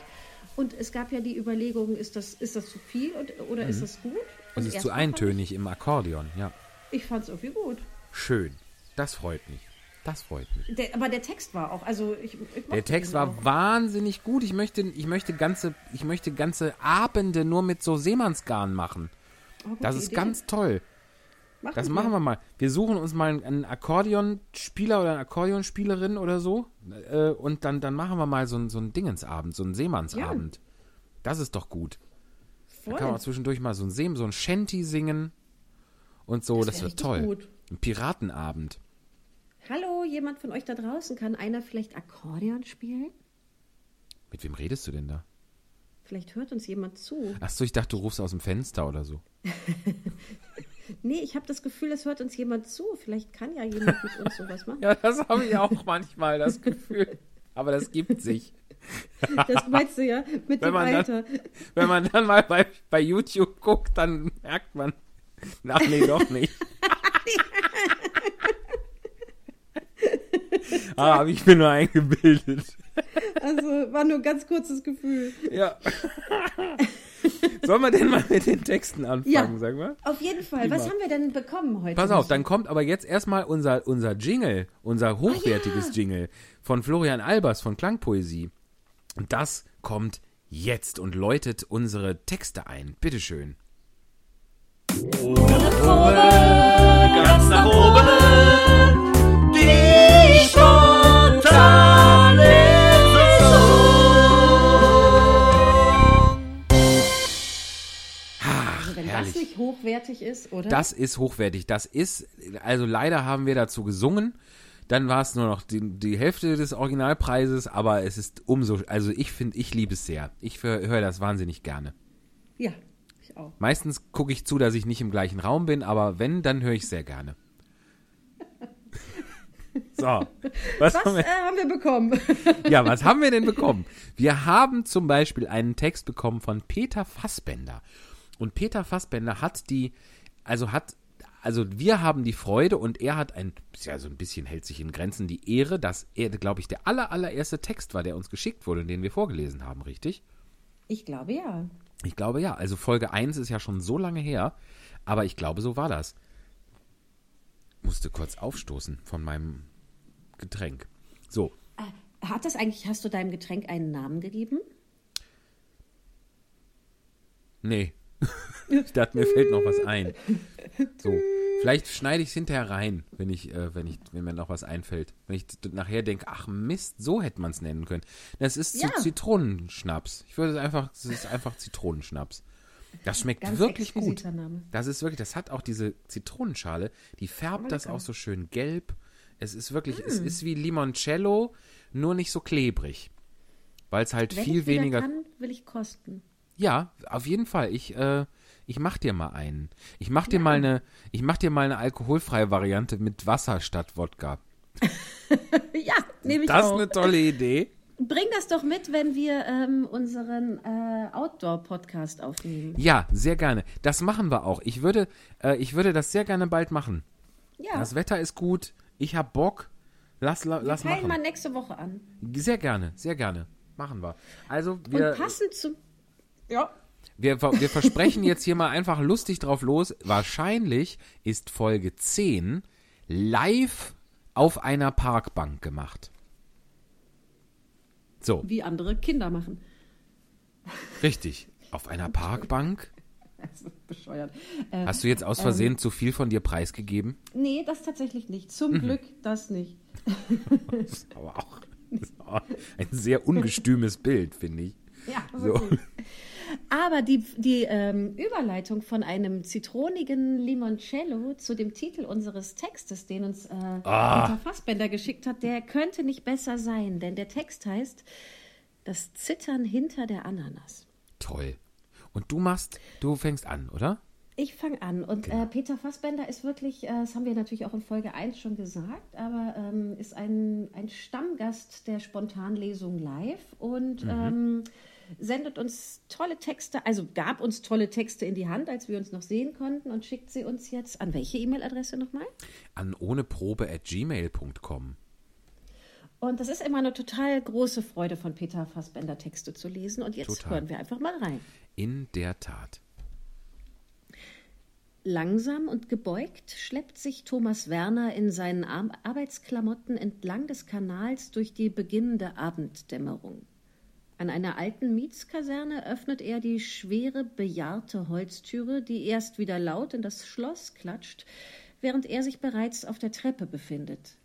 und es gab ja die Überlegung, ist das, ist das zu viel und, oder ist das gut? Es Und ist zu eintönig im Akkordeon, ja. Ich, fand es irgendwie gut. Schön. Das freut mich. Das freut mich. Der, aber der Text war auch, also ich, ich Der Text war auch. wahnsinnig gut. Ich möchte, ich möchte ganze, ich möchte ganze Abende nur mit so Seemannsgarn machen. Oh, Das ist Idee. ganz toll. Das wir. machen wir mal. Wir suchen uns mal einen Akkordeonspieler oder eine Akkordeonspielerin oder so. Äh, und dann, dann machen wir mal so einen, so einen Dingensabend, so einen Seemannsabend. Das ist doch gut. Da Voll. kann man zwischendurch mal so ein Seem, so ein Shanty singen und so. Das, wär wird toll. gut. Ein Piratenabend. Hallo, jemand von euch da draußen? Kann einer vielleicht Akkordeon spielen? Mit wem redest du denn da? Vielleicht hört uns jemand zu. Achso, ich dachte, du rufst aus dem Fenster oder so. Nee, ich habe das Gefühl, es hört uns jemand zu. Vielleicht kann ja jemand mit uns sowas machen. Ja, das habe ich auch manchmal, das Gefühl. Aber das gibt sich. Das meinst du ja mit Wenn dem man Alter. dann, wenn man dann mal bei, bei YouTube guckt, dann merkt man, ach nee, doch nicht. ah, habe ich mir nur eingebildet. Also war nur ein ganz kurzes Gefühl. Ja. Sollen wir denn mal mit den Texten anfangen, Ja. sag mal? Auf jeden Fall. Was haben wir denn bekommen heute? Pass auf, dann kommt aber jetzt erstmal unser, unser Jingle, Oh unser hochwertiges Jingle von Florian Albers von Klangpoesie. Und das kommt jetzt und läutet unsere Texte ein. Bitteschön. Ganz nach oben. Die spontane Also wenn herrlich. das nicht hochwertig ist, oder? Das ist hochwertig. Das ist, also leider haben wir dazu gesungen. Dann war es nur noch die, die Hälfte des Originalpreises, aber es ist umso, also ich finde, ich liebe es sehr. Ich höre das wahnsinnig gerne. ja, ich auch. Meistens gucke ich zu, dass ich nicht im gleichen Raum bin, aber wenn, dann höre ich sehr gerne. So, was, Was haben äh, wir, haben wir bekommen? ja, was haben wir denn bekommen? Wir haben zum Beispiel einen Text bekommen von Peter Fassbender. Und Peter Fassbender hat die, also hat, also wir haben die Freude und er hat ein, ja, so ein bisschen hält sich in Grenzen die Ehre, dass er, glaube ich, der aller, allererste Text war, der uns geschickt wurde und den wir vorgelesen haben, richtig? Ich glaube ja. Ich glaube ja. Also Folge 1 ist ja schon so lange her, aber ich glaube, so war das. Musste kurz aufstoßen von meinem Getränk. So, Äh, Hat das eigentlich, hast du deinem Getränk einen Namen gegeben? nee. Ich dachte, mir fällt noch was ein. So, vielleicht schneide ich es hinterher rein, wenn ich, äh, wenn ich, wenn mir noch was einfällt. Wenn ich nachher denke, ach Mist, so hätte man es nennen können. Das ist Ja. Zitronenschnaps. Ich würde es einfach, es ist einfach Zitronenschnaps. Das schmeckt Ganz wirklich gut. Name. Das ist wirklich, das hat auch diese Zitronenschale, die färbt das auch so schön gelb. Es ist wirklich, es Mm. ist wie Limoncello, nur nicht so klebrig. Weil es halt Wenn viel ich weniger. kann, will ich kosten. Ja, auf jeden Fall. Ich, äh, ich mach dir mal einen. Ich mach dir mal eine, ich mach dir mal eine alkoholfreie Variante mit Wasser statt Wodka. Ja, nehme ich Das ist auch. eine tolle Idee. Bring das doch mit, wenn wir ähm, unseren äh, Outdoor-Podcast aufnehmen. Ja, sehr gerne. Das machen wir auch. Ich würde, äh, ich würde das sehr gerne bald machen. Ja, Das Wetter ist gut. Ich hab Bock. Lass, la, wir lass peilen machen. mal nächste Woche an. Sehr gerne, sehr gerne. Machen wir. Also, wir, Und passend zu... Ja. wir, wir versprechen jetzt hier mal einfach lustig drauf los. Wahrscheinlich ist Folge 10 live auf einer Parkbank gemacht. So, Wie andere Kinder machen. richtig. Auf einer Parkbank? Das ist bescheuert. Äh, Hast du jetzt aus Versehen zu viel von dir preisgegeben? nee, das tatsächlich nicht. Zum Mhm. Glück das nicht. Aber auch, das ist auch ein sehr ungestümes Bild, finde ich. Ja, So. wirklich. Aber die, die ähm, Überleitung von einem zitronigen Limoncello zu dem Titel unseres Textes, den uns äh, Ah. Peter Fassbender geschickt hat, der könnte nicht besser sein, denn der Text heißt Das Zittern hinter der Ananas. Toll. Und du machst, du fängst an, oder? Ich fange an. Und äh, Peter Fassbender ist wirklich, äh, das haben wir natürlich auch in Folge 1 schon gesagt, aber ähm, ist ein, ein Stammgast der Spontanlesung live und ähm, sendet uns tolle Texte, also gab uns tolle Texte in die Hand, als wir uns noch sehen konnten und schickt sie uns jetzt an welche E-Mail-Adresse nochmal? An ohneprobe at gmail.com. Und das ist immer eine total große Freude von Peter Fassbender Texte zu lesen. Und jetzt Total. hören wir einfach mal rein. In der Tat. Langsam und gebeugt schleppt sich Thomas Werner in seinen Ar Arbeitsklamotten entlang des Kanals durch die beginnende Abenddämmerung. An einer alten Mietskaserne öffnet er die schwere, bejahrte Holztüre, die erst wieder laut in das Schloss klatscht, während er sich bereits auf der Treppe befindet.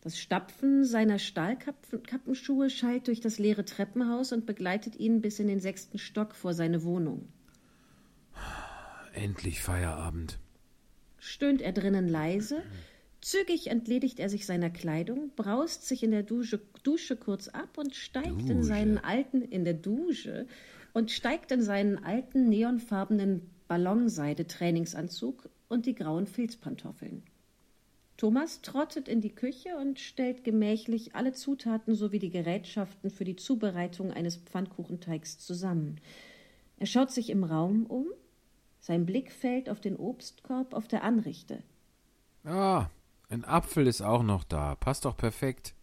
Das Stapfen seiner Stahlkappenschuhe schallt durch das leere Treppenhaus und begleitet ihn bis in den sechsten Stock vor seine Wohnung. Endlich Feierabend. stöhnt er drinnen leise. Zügig entledigt er sich seiner Kleidung, braust sich in der Dusche, Dusche kurz ab und steigt in Dusche. seinen alten, in der Dusche und steigt in seinen alten neonfarbenen Ballonseide-Trainingsanzug und die grauen Filzpantoffeln. Thomas trottet in die Küche und stellt gemächlich alle Zutaten sowie die Gerätschaften für die Zubereitung eines Pfannkuchenteigs zusammen. Er schaut sich im Raum um, sein Blick fällt auf den Obstkorb auf der Anrichte. Ah, ein Apfel ist auch noch da. Passt doch perfekt.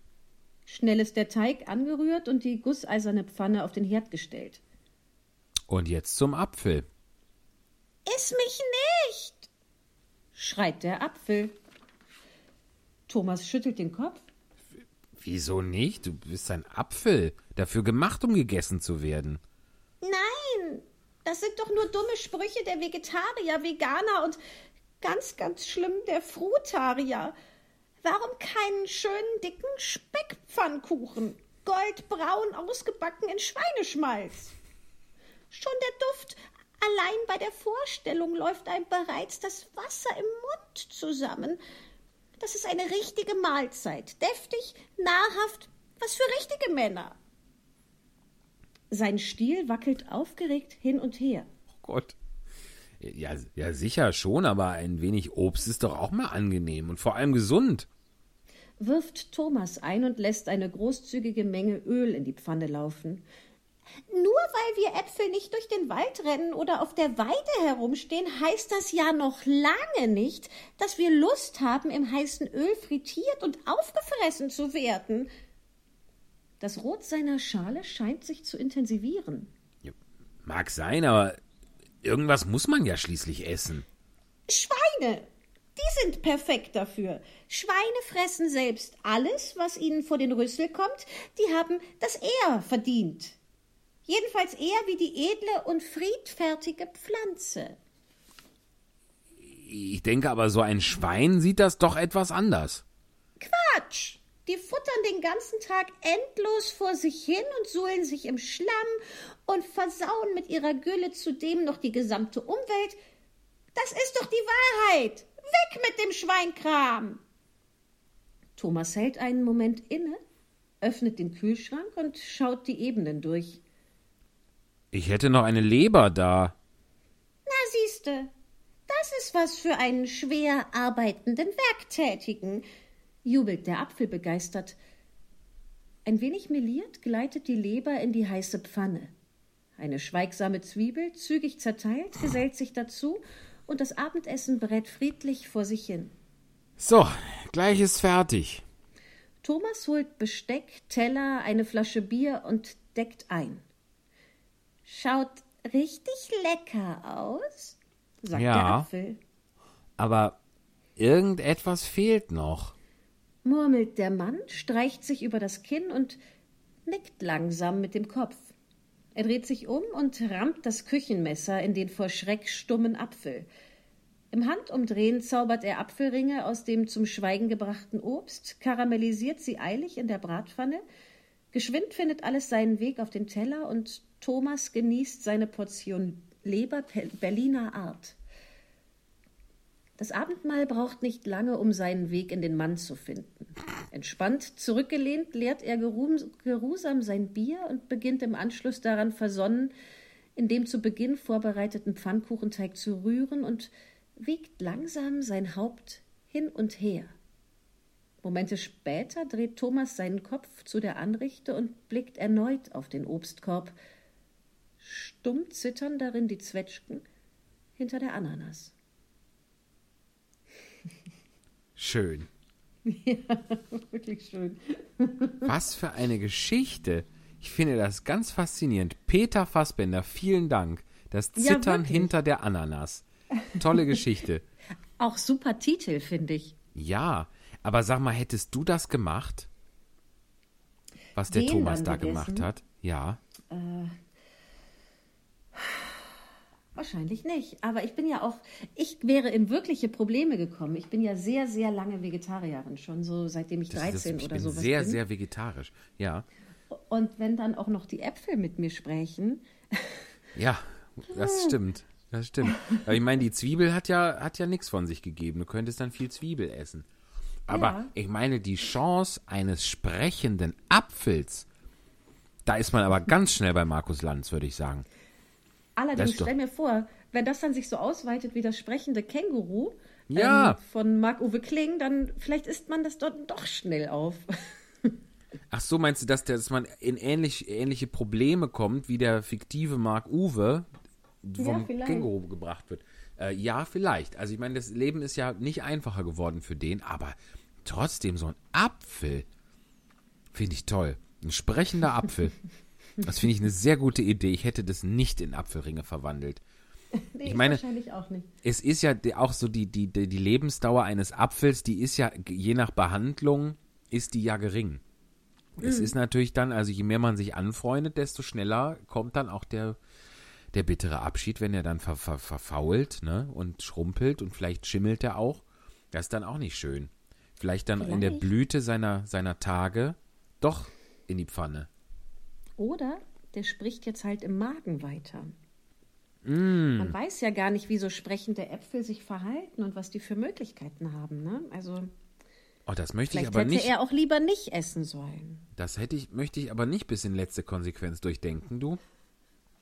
Schnell ist der Teig angerührt und die gusseiserne Pfanne auf den Herd gestellt. Und jetzt zum Apfel. Iss mich nicht! schreit der Apfel. Thomas schüttelt den Kopf. Wieso nicht? Du bist ein Apfel. Dafür gemacht, um gegessen zu werden. Nein, das sind doch nur dumme Sprüche der Vegetarier, Veganer und ganz, ganz schlimm der Frutarier. Warum keinen schönen dicken Speckpfannkuchen? Goldbraun ausgebacken in Schweineschmalz. Schon der Duft, allein bei der Vorstellung läuft einem bereits das Wasser im Mund zusammen. Das ist eine richtige Mahlzeit. Deftig, nahrhaft, was für richtige Männer. Sein Stiel wackelt aufgeregt hin und her. Oh Gott. Ja, ja, sicher schon, aber ein wenig Obst ist doch auch mal angenehm und vor allem gesund. Wirft Thomas ein und lässt eine großzügige Menge Öl in die Pfanne laufen. Nur weil wir Äpfel nicht durch den Wald rennen oder auf der Weide herumstehen, heißt das ja noch lange nicht, dass wir Lust haben, im heißen Öl frittiert und aufgefressen zu werden. Das Rot seiner Schale scheint sich zu intensivieren. Ja, mag sein, aber irgendwas muss man ja schließlich essen. Schweine! Die sind perfekt dafür. Schweine fressen selbst alles, was ihnen vor den Rüssel kommt. Die haben das eher verdient. Jedenfalls eher wie die edle und friedfertige Pflanze. Ich denke aber, so ein Schwein sieht das doch etwas anders. Quatsch! Die futtern den ganzen Tag endlos vor sich hin und suhlen sich im Schlamm und versauen mit ihrer Gülle zudem noch die gesamte Umwelt. Das ist doch die Wahrheit. Weg mit dem Schweinkram. Thomas hält einen Moment inne, öffnet den Kühlschrank und schaut die Ebenen durch. Ich hätte noch eine Leber da. Na siehste, das ist was für einen schwer arbeitenden Werktätigen, jubelt der Apfel begeistert. Ein wenig meliert gleitet die Leber in die heiße Pfanne. Eine schweigsame Zwiebel, zügig zerteilt, gesellt sich dazu und das Abendessen berät friedlich vor sich hin. So, gleich ist fertig. Thomas holt Besteck, Teller, eine Flasche Bier und deckt ein. Schaut richtig lecker aus, sagt Ja. der Apfel. Aber irgendetwas fehlt noch. Murmelt der Mann, streicht sich über das Kinn und nickt langsam mit dem Kopf. Er dreht sich um und rammt das Küchenmesser in den vor Schreck stummen Apfel. Im Handumdrehen zaubert er Apfelringe aus dem zum Schweigen gebrachten Obst, karamellisiert sie eilig in der Bratpfanne. Geschwind findet alles seinen Weg auf den Teller und Thomas genießt seine Portion Leber Berliner Art. Das Abendmahl braucht nicht lange, um seinen Weg in den Mann zu finden. Entspannt zurückgelehnt leert er geruhs- geruhsam sein Bier und beginnt im Anschluss daran versonnen, in dem zu Beginn vorbereiteten Pfannkuchenteig zu rühren und wiegt langsam sein Haupt hin und her. Momente später dreht Thomas seinen Kopf zu der Anrichte und blickt erneut auf den Obstkorb. Stumm zittern darin die Zwetschgen hinter der Ananas. Schön. Ja, wirklich schön. Was für eine Geschichte. Ich finde das ganz faszinierend. Peter Fassbender, vielen Dank. Das Ja, Zittern wirklich. hinter der Ananas. Tolle Geschichte. Auch super Titel, finde ich. Ja, aber sag mal, hättest du das gemacht? Was der Den Thomas da gemacht gegessen? hat? Ja. Wahrscheinlich nicht. Aber ich bin ja auch, ich wäre in wirkliche Probleme gekommen. Ich bin ja sehr, sehr lange Vegetarierin, schon so seitdem ich Das, 13 das, ich oder bin sowas sehr, bin. sehr vegetarisch. Ja. Und wenn dann auch noch die Äpfel mit mir sprechen, Ja, das stimmt. Das stimmt. Aber ich meine, die Zwiebel hat ja, hat ja nichts von sich gegeben. Du könntest dann viel Zwiebel essen. Aber Ja. ich meine, die Chance eines sprechenden Apfels, da ist man aber ganz schnell bei Markus Lanz, würde ich sagen. Allerdings stell mir vor, wenn das dann sich so ausweitet wie das sprechende Känguru Ja. ähm, von Marc-Uwe Kling, dann vielleicht isst man das dort doch schnell auf. Ach so, meinst du, dass, der, dass man in ähnlich, ähnliche Probleme kommt, wie der fiktive Mark Uwe vom vielleicht. Känguru gebracht wird? Äh, ja, vielleicht. Also ich meine, das Leben ist ja nicht einfacher geworden für den, aber trotzdem so ein Apfel finde ich toll. Ein sprechender Apfel. Das finde ich eine sehr gute Idee. Ich hätte das nicht in Apfelringe verwandelt. Nee, Ich meine- wahrscheinlich auch nicht. Es ist ja auch so die, die, die Lebensdauer eines Apfels, die ist ja je nach Behandlung, ist die ja gering. Es ist natürlich dann, also je mehr man sich anfreundet, desto schneller kommt dann auch der, der bittere Abschied, wenn er dann ver, ver, verfault ne, und schrumpelt und vielleicht schimmelt er auch. Das ist dann auch nicht schön. Vielleicht dann in der Vielleicht. Blüte seiner, seiner Tage doch in die Pfanne. Oder der spricht jetzt halt im Magen weiter. Mm. Man weiß ja gar nicht, wie so sprechende Äpfel sich verhalten und was die für Möglichkeiten haben. Ne? Also Oh, das möchte ich aber hätte nicht. er auch lieber nicht essen sollen. Das hätte ich, möchte ich aber nicht bis in letzte Konsequenz durchdenken, du.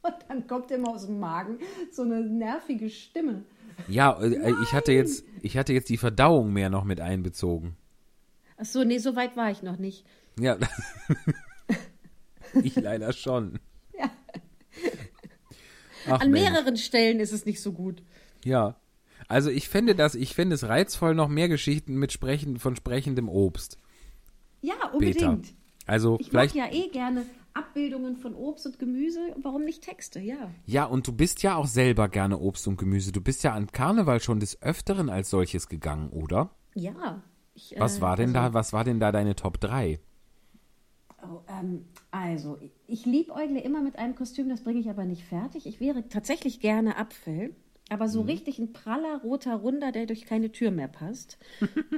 Und dann kommt immer aus dem Magen so eine nervige Stimme. Ja, äh, ich hatte jetzt, ich hatte jetzt die Verdauung mehr noch mit einbezogen. Ach so, nee, so weit war ich noch nicht. Ja. ich leider schon. Ja. Ach, An Mensch. mehreren Stellen ist es nicht so gut. Ja. Also ich fände das, ich fände es reizvoll, noch mehr Geschichten mit sprechen, von sprechendem Obst. Ja, Peter. unbedingt. Also Ich vielleicht. ja eh gerne Abbildungen von Obst und Gemüse. Warum nicht Texte? Ja. Ja, und du bist ja auch selber gerne Obst und Gemüse. Du bist ja an Karneval schon des Öfteren als solches gegangen, oder? Ja. Ich, Was äh, war denn also, da, was war denn da deine Top 3? Ähm, also, ich liebäugle immer mit einem Kostüm, das bringe ich aber nicht fertig. Ich wäre tatsächlich gerne Apfel, aber Mhm. so richtig ein praller roter Runder, der durch keine Tür mehr passt.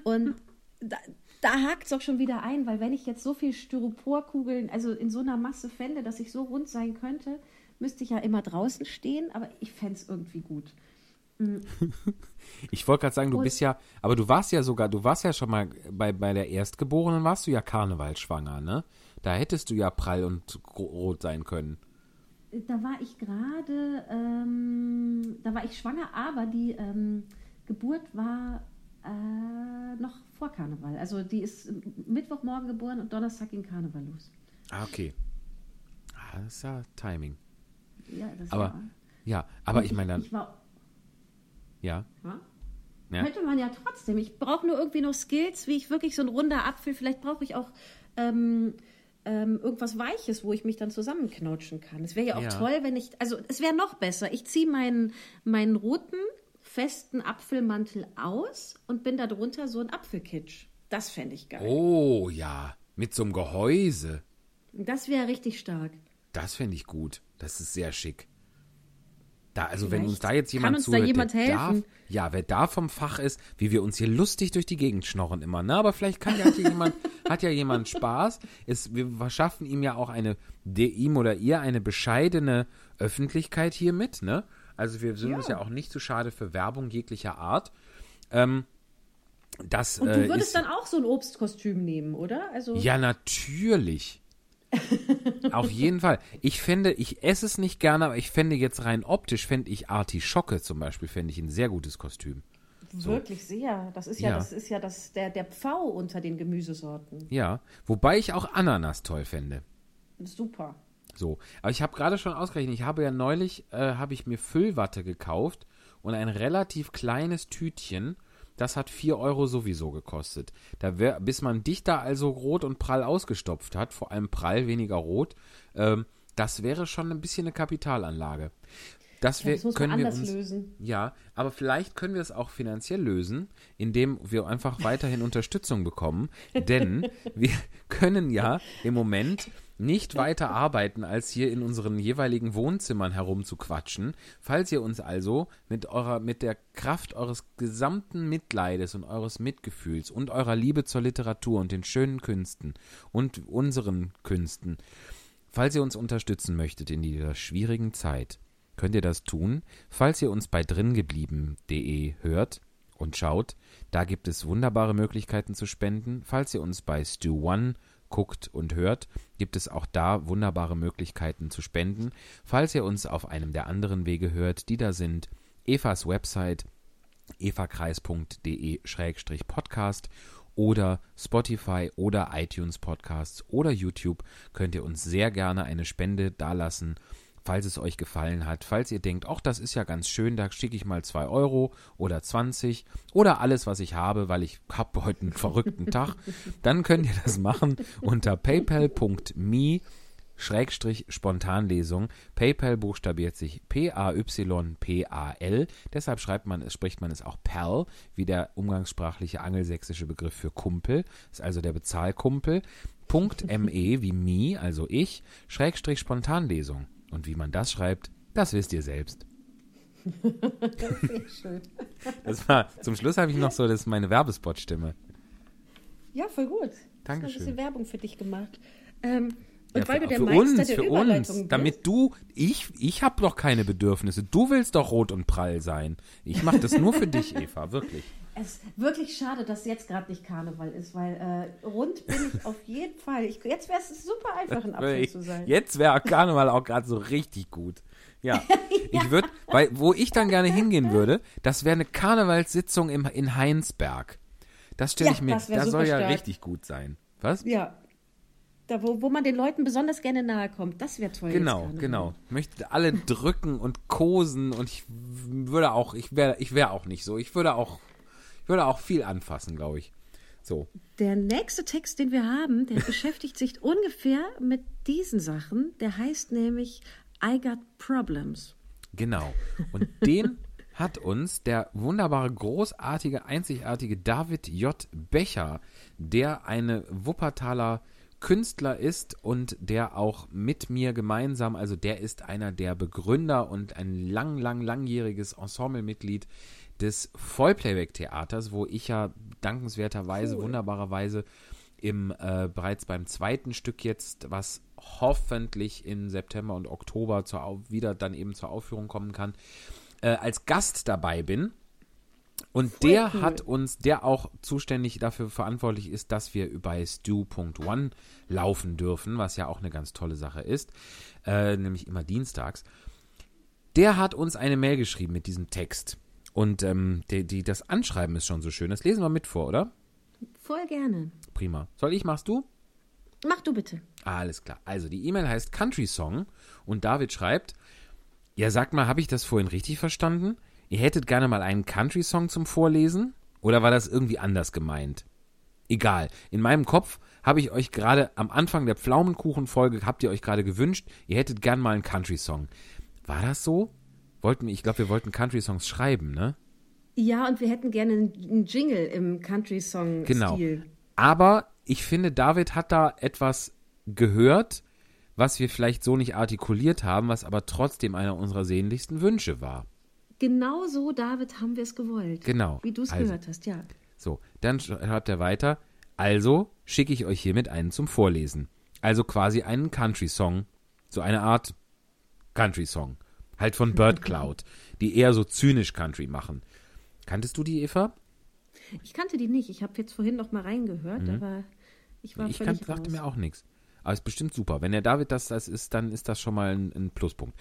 Und da, da hakt es auch schon wieder ein, weil wenn ich jetzt so viel Styroporkugeln, also in so einer Masse fände, dass ich so rund sein könnte, müsste ich ja immer draußen stehen, aber ich fände es irgendwie gut. Ich wollte gerade sagen, du Und- bist ja, aber du warst ja sogar, du warst ja schon mal bei, bei der Erstgeborenen, warst du ja Karnevalschwanger, ne? Da hättest du ja prall und rot sein können. Da war ich gerade, ähm, da war ich schwanger, aber die ähm, Geburt war äh, noch vor Karneval. Also die ist Mittwochmorgen geboren und Donnerstag ging Karneval los. Ah, okay. Ah, das ist ja Timing. Ja, das Aber, war. ja, aber Und ich meine dann, Ich war, ja. ja? Ja. Könnte man ja trotzdem. Ich brauche nur irgendwie noch Skills, wie ich wirklich so ein runder Apfel. Vielleicht brauche ich auch ähm, ähm, irgendwas Weiches, wo ich mich dann zusammenknautschen kann. Es wäre ja auch Ja. toll, wenn ich. Also, es wäre noch besser. Ich ziehe meinen, meinen roten, festen Apfelmantel aus und bin da drunter so ein Apfelkitsch. Das fände ich geil. Oh, ja. Mit so einem Gehäuse. Das wäre richtig stark. Das fände ich gut. Das ist sehr schick. Da, also wenn Vielleicht uns da jetzt kann jemand uns da zuhört, jemand der darf, helfen. ja, wer da vom Fach ist, wie wir uns hier lustig durch die Gegend schnorren immer, ne? Aber vielleicht kann ja, hat ja jemand, hat ja jemand Spaß. Es, wir verschaffen ihm ja auch eine, ihm oder ihr eine bescheidene Öffentlichkeit hiermit, ne? Also wir sind uns ja auch nicht zu schade für Werbung jeglicher Art. Ähm, das Und du äh, würdest ist, dann auch so ein Obstkostüm nehmen, oder? Also, ja, natürlich. Auf jeden Fall. Ich fände, ich esse es nicht gerne, aber ich fände jetzt rein optisch, fände ich Artischocke zum Beispiel, fände ich ein sehr gutes Kostüm. Wirklich sehr. Das ist ja, Ja. das ist ja das, der, der Pfau unter den Gemüsesorten. Ja, wobei ich auch Ananas toll fände. Super. So, aber ich habe gerade schon ausgerechnet, ich habe ja neulich, äh, habe ich mir Füllwatte gekauft und ein relativ kleines Tütchen, das hat 4 Euro sowieso gekostet. Da wär, bis man dich da also rot und prall ausgestopft hat, vor allem prall, weniger rot, ähm, das wäre schon ein bisschen eine Kapitalanlage. Das, Ja, das man können wir uns, lösen. Ja, aber vielleicht können wir es auch finanziell lösen, indem wir einfach weiterhin Unterstützung bekommen. Denn wir können ja im Moment nicht weiter arbeiten, als hier in unseren jeweiligen Wohnzimmern herumzuquatschen. Falls ihr uns also mit eurer, mit der Kraft eures gesamten Mitleides und eures Mitgefühls und eurer Liebe zur Literatur und den schönen Künsten und unseren Künsten, falls ihr uns unterstützen möchtet in dieser schwierigen Zeit, könnt ihr das tun, falls ihr uns bei dringeblieben.de hört und schaut. Da gibt es wunderbare Möglichkeiten zu spenden. Falls ihr uns bei Stu One guckt und hört, gibt es auch da wunderbare Möglichkeiten zu spenden. Falls ihr uns auf einem der anderen Wege hört, die da sind, Evas Website evakreis.de-podcast oder Spotify oder iTunes Podcasts oder YouTube könnt ihr uns sehr gerne eine Spende dalassen, falls es euch gefallen hat. Falls ihr denkt, ach, das ist ja ganz schön, da schicke ich mal 2 Euro oder 20 oder alles, was ich habe, weil ich habe heute einen verrückten Tag, dann könnt ihr das machen unter paypal.me Schrägstrich Spontanlesung. PayPal buchstabiert sich P-A-Y-P-A-L. Deshalb schreibt man, es spricht man es auch Pal, wie der umgangssprachliche angelsächsische Begriff für Kumpel. Ist also der Bezahlkumpel. Punkt ME wie me, also ich, Schrägstrich Spontanlesung. Und wie man das schreibt, das wisst ihr selbst. Sehr schön. Das war, zum Schluss habe ich noch so, das ist meine Werbespot-Stimme. Ja, voll gut. Dankeschön. Ich habe ein bisschen Werbung für dich gemacht. Ähm, und Ja, weil für, du der für Meister uns, der für Überleitung uns, damit du, ich, ich habe doch keine Bedürfnisse. Du willst doch rot und prall sein. Ich mache das nur für dich, Eva, wirklich. Es ist wirklich schade, dass jetzt gerade nicht Karneval ist, weil äh, rund bin ich auf jeden Fall. Ich, jetzt wäre es super einfach, ein Apfel zu sein. Jetzt wäre Karneval auch gerade so richtig gut. Ja, ich würde, weil wo ich dann gerne hingehen würde, das wäre eine Karnevalssitzung im, in Heinsberg. Das stelle Ja, ich mir, das wär das soll ja stark. richtig gut sein. Was? Ja. Da, wo, wo man den Leuten besonders gerne nahe kommt. Das wäre toll. Genau, genau. Möchte alle drücken und kosen und ich würde auch, ich wäre, ich wäre auch nicht so. Ich würde auch, würde auch viel anfassen, glaube ich. So. Der nächste Text, den wir haben, der beschäftigt sich ungefähr mit diesen Sachen. Der heißt nämlich I Got Problems. Genau. Und den hat uns der wunderbare, großartige, einzigartige David J. Becher, der eine Wuppertaler Künstler ist und der auch mit mir gemeinsam, also der ist einer der Begründer und ein lang, lang, langjähriges Ensemblemitglied des Vollplayback-Theaters, wo ich ja dankenswerterweise, wunderbarerweise im äh, bereits beim zweiten Stück jetzt, was hoffentlich im September und Oktober zur, wieder dann eben zur Aufführung kommen kann, äh, als Gast dabei bin. Und der cool. hat uns, der auch zuständig dafür verantwortlich ist, dass wir bei Stu.one laufen dürfen, was ja auch eine ganz tolle Sache ist, äh, nämlich immer dienstags. Der hat uns eine Mail geschrieben mit diesem Text. Und ähm, die, die, das Anschreiben ist schon so schön. Das lesen wir mit vor, oder? Voll gerne. Prima. Soll ich, machst du? Mach du bitte. Alles klar. Also die E-Mail heißt Country Song und David schreibt, ja, sagt mal, habe ich das vorhin richtig verstanden? Ihr hättet gerne mal einen Country Song zum Vorlesen? Oder war das irgendwie anders gemeint? Egal. In meinem Kopf habe ich euch gerade am Anfang der Pflaumenkuchen-Folge, habt ihr euch gerade gewünscht, ihr hättet gern mal einen Country Song. War das so? Wollten, ich glaube, wir wollten Country Songs schreiben, ne? Ja, und wir hätten gerne einen einen Jingle im Country-Song-Stil. Genau. Aber ich finde, David hat da etwas gehört, was wir vielleicht so nicht artikuliert haben, was aber trotzdem einer unserer sehnlichsten Wünsche war. Genau so, David, haben wir es gewollt. Genau. Wie du es Also. gehört hast, ja. So, dann schreibt er weiter. Also schicke ich euch hiermit einen zum Vorlesen. Also quasi einen Country-Song. So eine Art Country-Song. Halt von Bird Cloud, die eher so zynisch Country machen. Kanntest du die, Eva? Ich kannte die nicht. Ich habe jetzt vorhin noch mal reingehört, aber ich war Mhm. Ich völlig kan sagte raus. mir auch nichts. Aber ist bestimmt super. Wenn der David das, das ist, dann ist das schon mal ein, ein Pluspunkt.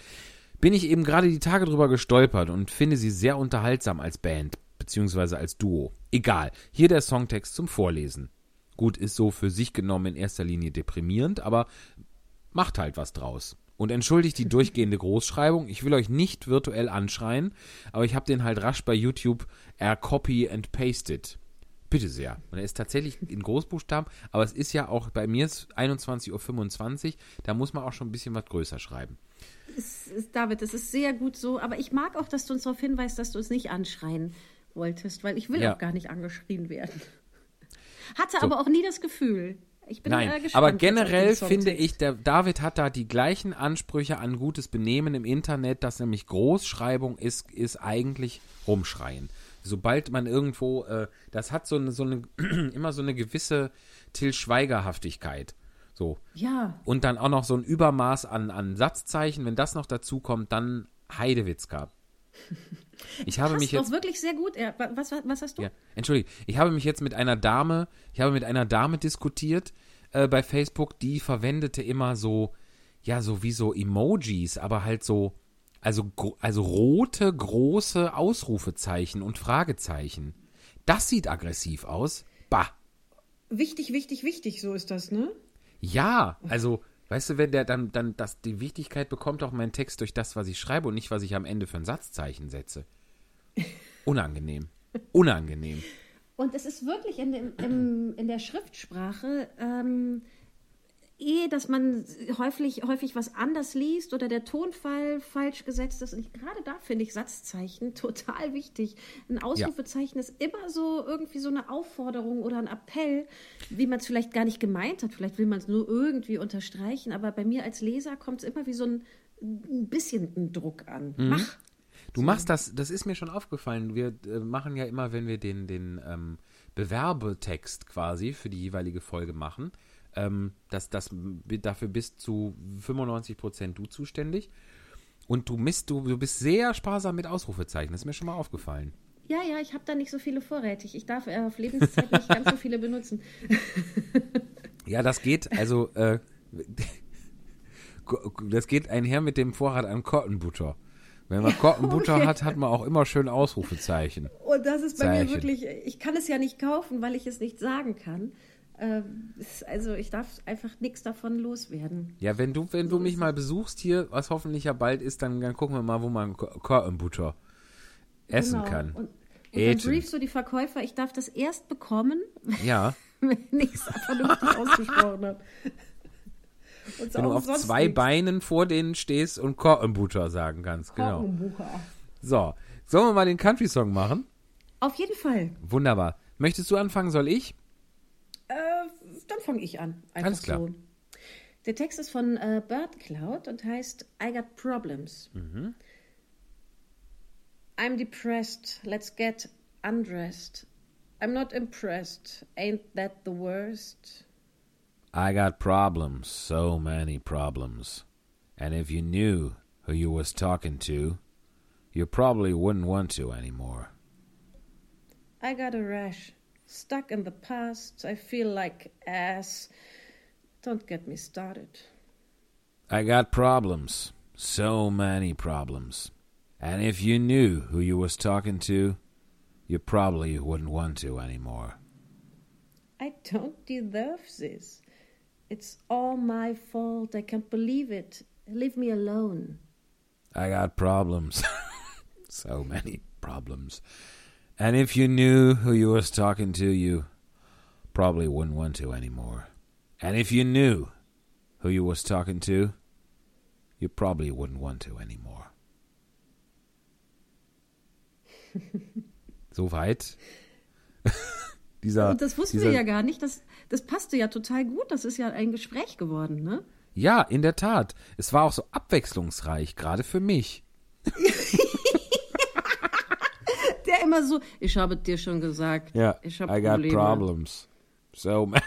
Bin ich eben gerade die Tage drüber gestolpert und finde sie sehr unterhaltsam als Band, beziehungsweise als Duo. Egal. Hier der Songtext zum Vorlesen. Gut, ist so für sich genommen in erster Linie deprimierend, aber macht halt was draus. Und entschuldigt die durchgehende Großschreibung. Ich will euch nicht virtuell anschreien, aber ich habe den halt rasch bei YouTube er copy and pasted. Bitte sehr. Und er ist tatsächlich in Großbuchstaben, aber es ist ja auch bei mir ist 21.25 Uhr, da muss man auch schon ein bisschen was größer schreiben. Es ist, David, das ist sehr gut so, aber ich mag auch, dass du uns darauf hinweist, dass du uns nicht anschreien wolltest, weil ich will Ja. auch gar nicht angeschrien werden. Hatte So. aber auch nie das Gefühl. Ich bin Nein, gespannt aber generell finde ich, der David hat da die gleichen Ansprüche an gutes Benehmen im Internet, dass nämlich Großschreibung ist, ist eigentlich rumschreien. Sobald man irgendwo, äh, das hat so eine, so eine, immer so eine gewisse Till Schweigerhaftigkeit. So. Ja, Und dann auch noch so ein Übermaß an, an Satzzeichen. Wenn das noch dazu kommt, dann Heidewitzka. Ich habe passt mich jetzt. wirklich sehr gut. Ja, wa- was, was hast du? Ja, entschuldige, ich habe mich jetzt mit einer Dame, ich habe mit einer Dame diskutiert äh, bei Facebook, die verwendete immer so, ja, so wie so Emojis, aber halt so, also, also rote, große Ausrufezeichen und Fragezeichen. Das sieht aggressiv aus. Bah. Wichtig, wichtig, wichtig, so ist das, ne? Ja, also, weißt du, wenn der dann, dann, das, die Wichtigkeit bekommt auch mein Text durch das, was ich schreibe und nicht, was ich am Ende für ein Satzzeichen setze. Unangenehm. Unangenehm. Und es ist wirklich in, dem, im, in der Schriftsprache ähm, eh, dass man häufig, häufig was anders liest oder der Tonfall falsch gesetzt ist. Und gerade da finde ich Satzzeichen total wichtig. Ein Ausrufezeichen ist immer so irgendwie so eine Aufforderung oder ein Appell, wie man es vielleicht gar nicht gemeint hat. Vielleicht will man es nur irgendwie unterstreichen. Aber bei mir als Leser kommt es immer wie so ein, ein bisschen ein Druck an. Mach! Du machst das, das ist mir schon aufgefallen. Wir äh, machen ja immer, wenn wir den, den ähm, Bewerbetext quasi für die jeweilige Folge machen, ähm, das, das, dafür bist zu 95 Prozent du zuständig. Und du, misst, du, du bist sehr sparsam mit Ausrufezeichen. Das ist mir schon mal aufgefallen. Ja, ja, ich habe da nicht so viele vorrätig. Ich darf äh, auf Lebenszeit nicht ganz so viele benutzen. Ja, das geht, also, äh, das geht einher mit dem Vorrat an Kottenbutter. Wenn man Kottenbutter okay. hat, hat man auch immer schön Ausrufezeichen. Und das ist bei Zeichen. mir wirklich, ich kann es ja nicht kaufen, weil ich es nicht sagen kann. Ähm, also ich darf einfach nichts davon loswerden. Ja, wenn du, wenn du mich mal besuchst hier, was hoffentlich ja bald ist, dann, dann gucken wir mal, wo man Ko- Kottenbutter essen Genau. kann. Und, und dann briefst du die Verkäufer, ich darf das erst bekommen, Ja, wenn ich es vernünftig ausgesprochen habe. Und wenn du auf zwei Beinen vor denen stehst und Kottenbutter sagen kannst. Genau. So, sollen wir mal den Country-Song machen? Auf jeden Fall. Wunderbar. Möchtest du anfangen, soll ich? Dann fange ich an. Einfach Alles klar. So. Der Text ist von äh, Bird Cloud und heißt I Got Problems. Mhm. I'm depressed. Let's get undressed. I'm not impressed. Ain't that the worst? I got problems, so many problems. And if you knew who you was talking to, you probably wouldn't want to anymore. I got a rash. Stuck in the past. I feel like ass. Don't get me started. I got problems, so many problems. And if you knew who you was talking to, you probably wouldn't want to anymore. I don't deserve this. It's all my fault. I can't believe it. Leave me alone. I got problems, so many problems. And if you knew who you was talking to, you probably wouldn't want to anymore. And if you knew who you was talking to, you probably wouldn't want to anymore. Soweit. Dieser, Und das wussten dieser, wir ja gar nicht. Das, das passte ja total gut. Das ist ja ein Gespräch geworden, ne? Ja, in der Tat. Es war auch so abwechslungsreich, gerade für mich. Der immer so, ich habe dir schon gesagt. Ja, ich habe I got Probleme. problems. So,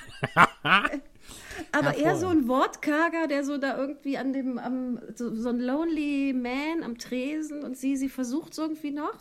Aber eher so ein Wortkarger, der so da irgendwie an dem, am, so, so ein lonely man am Tresen und sie, sie versucht es irgendwie noch.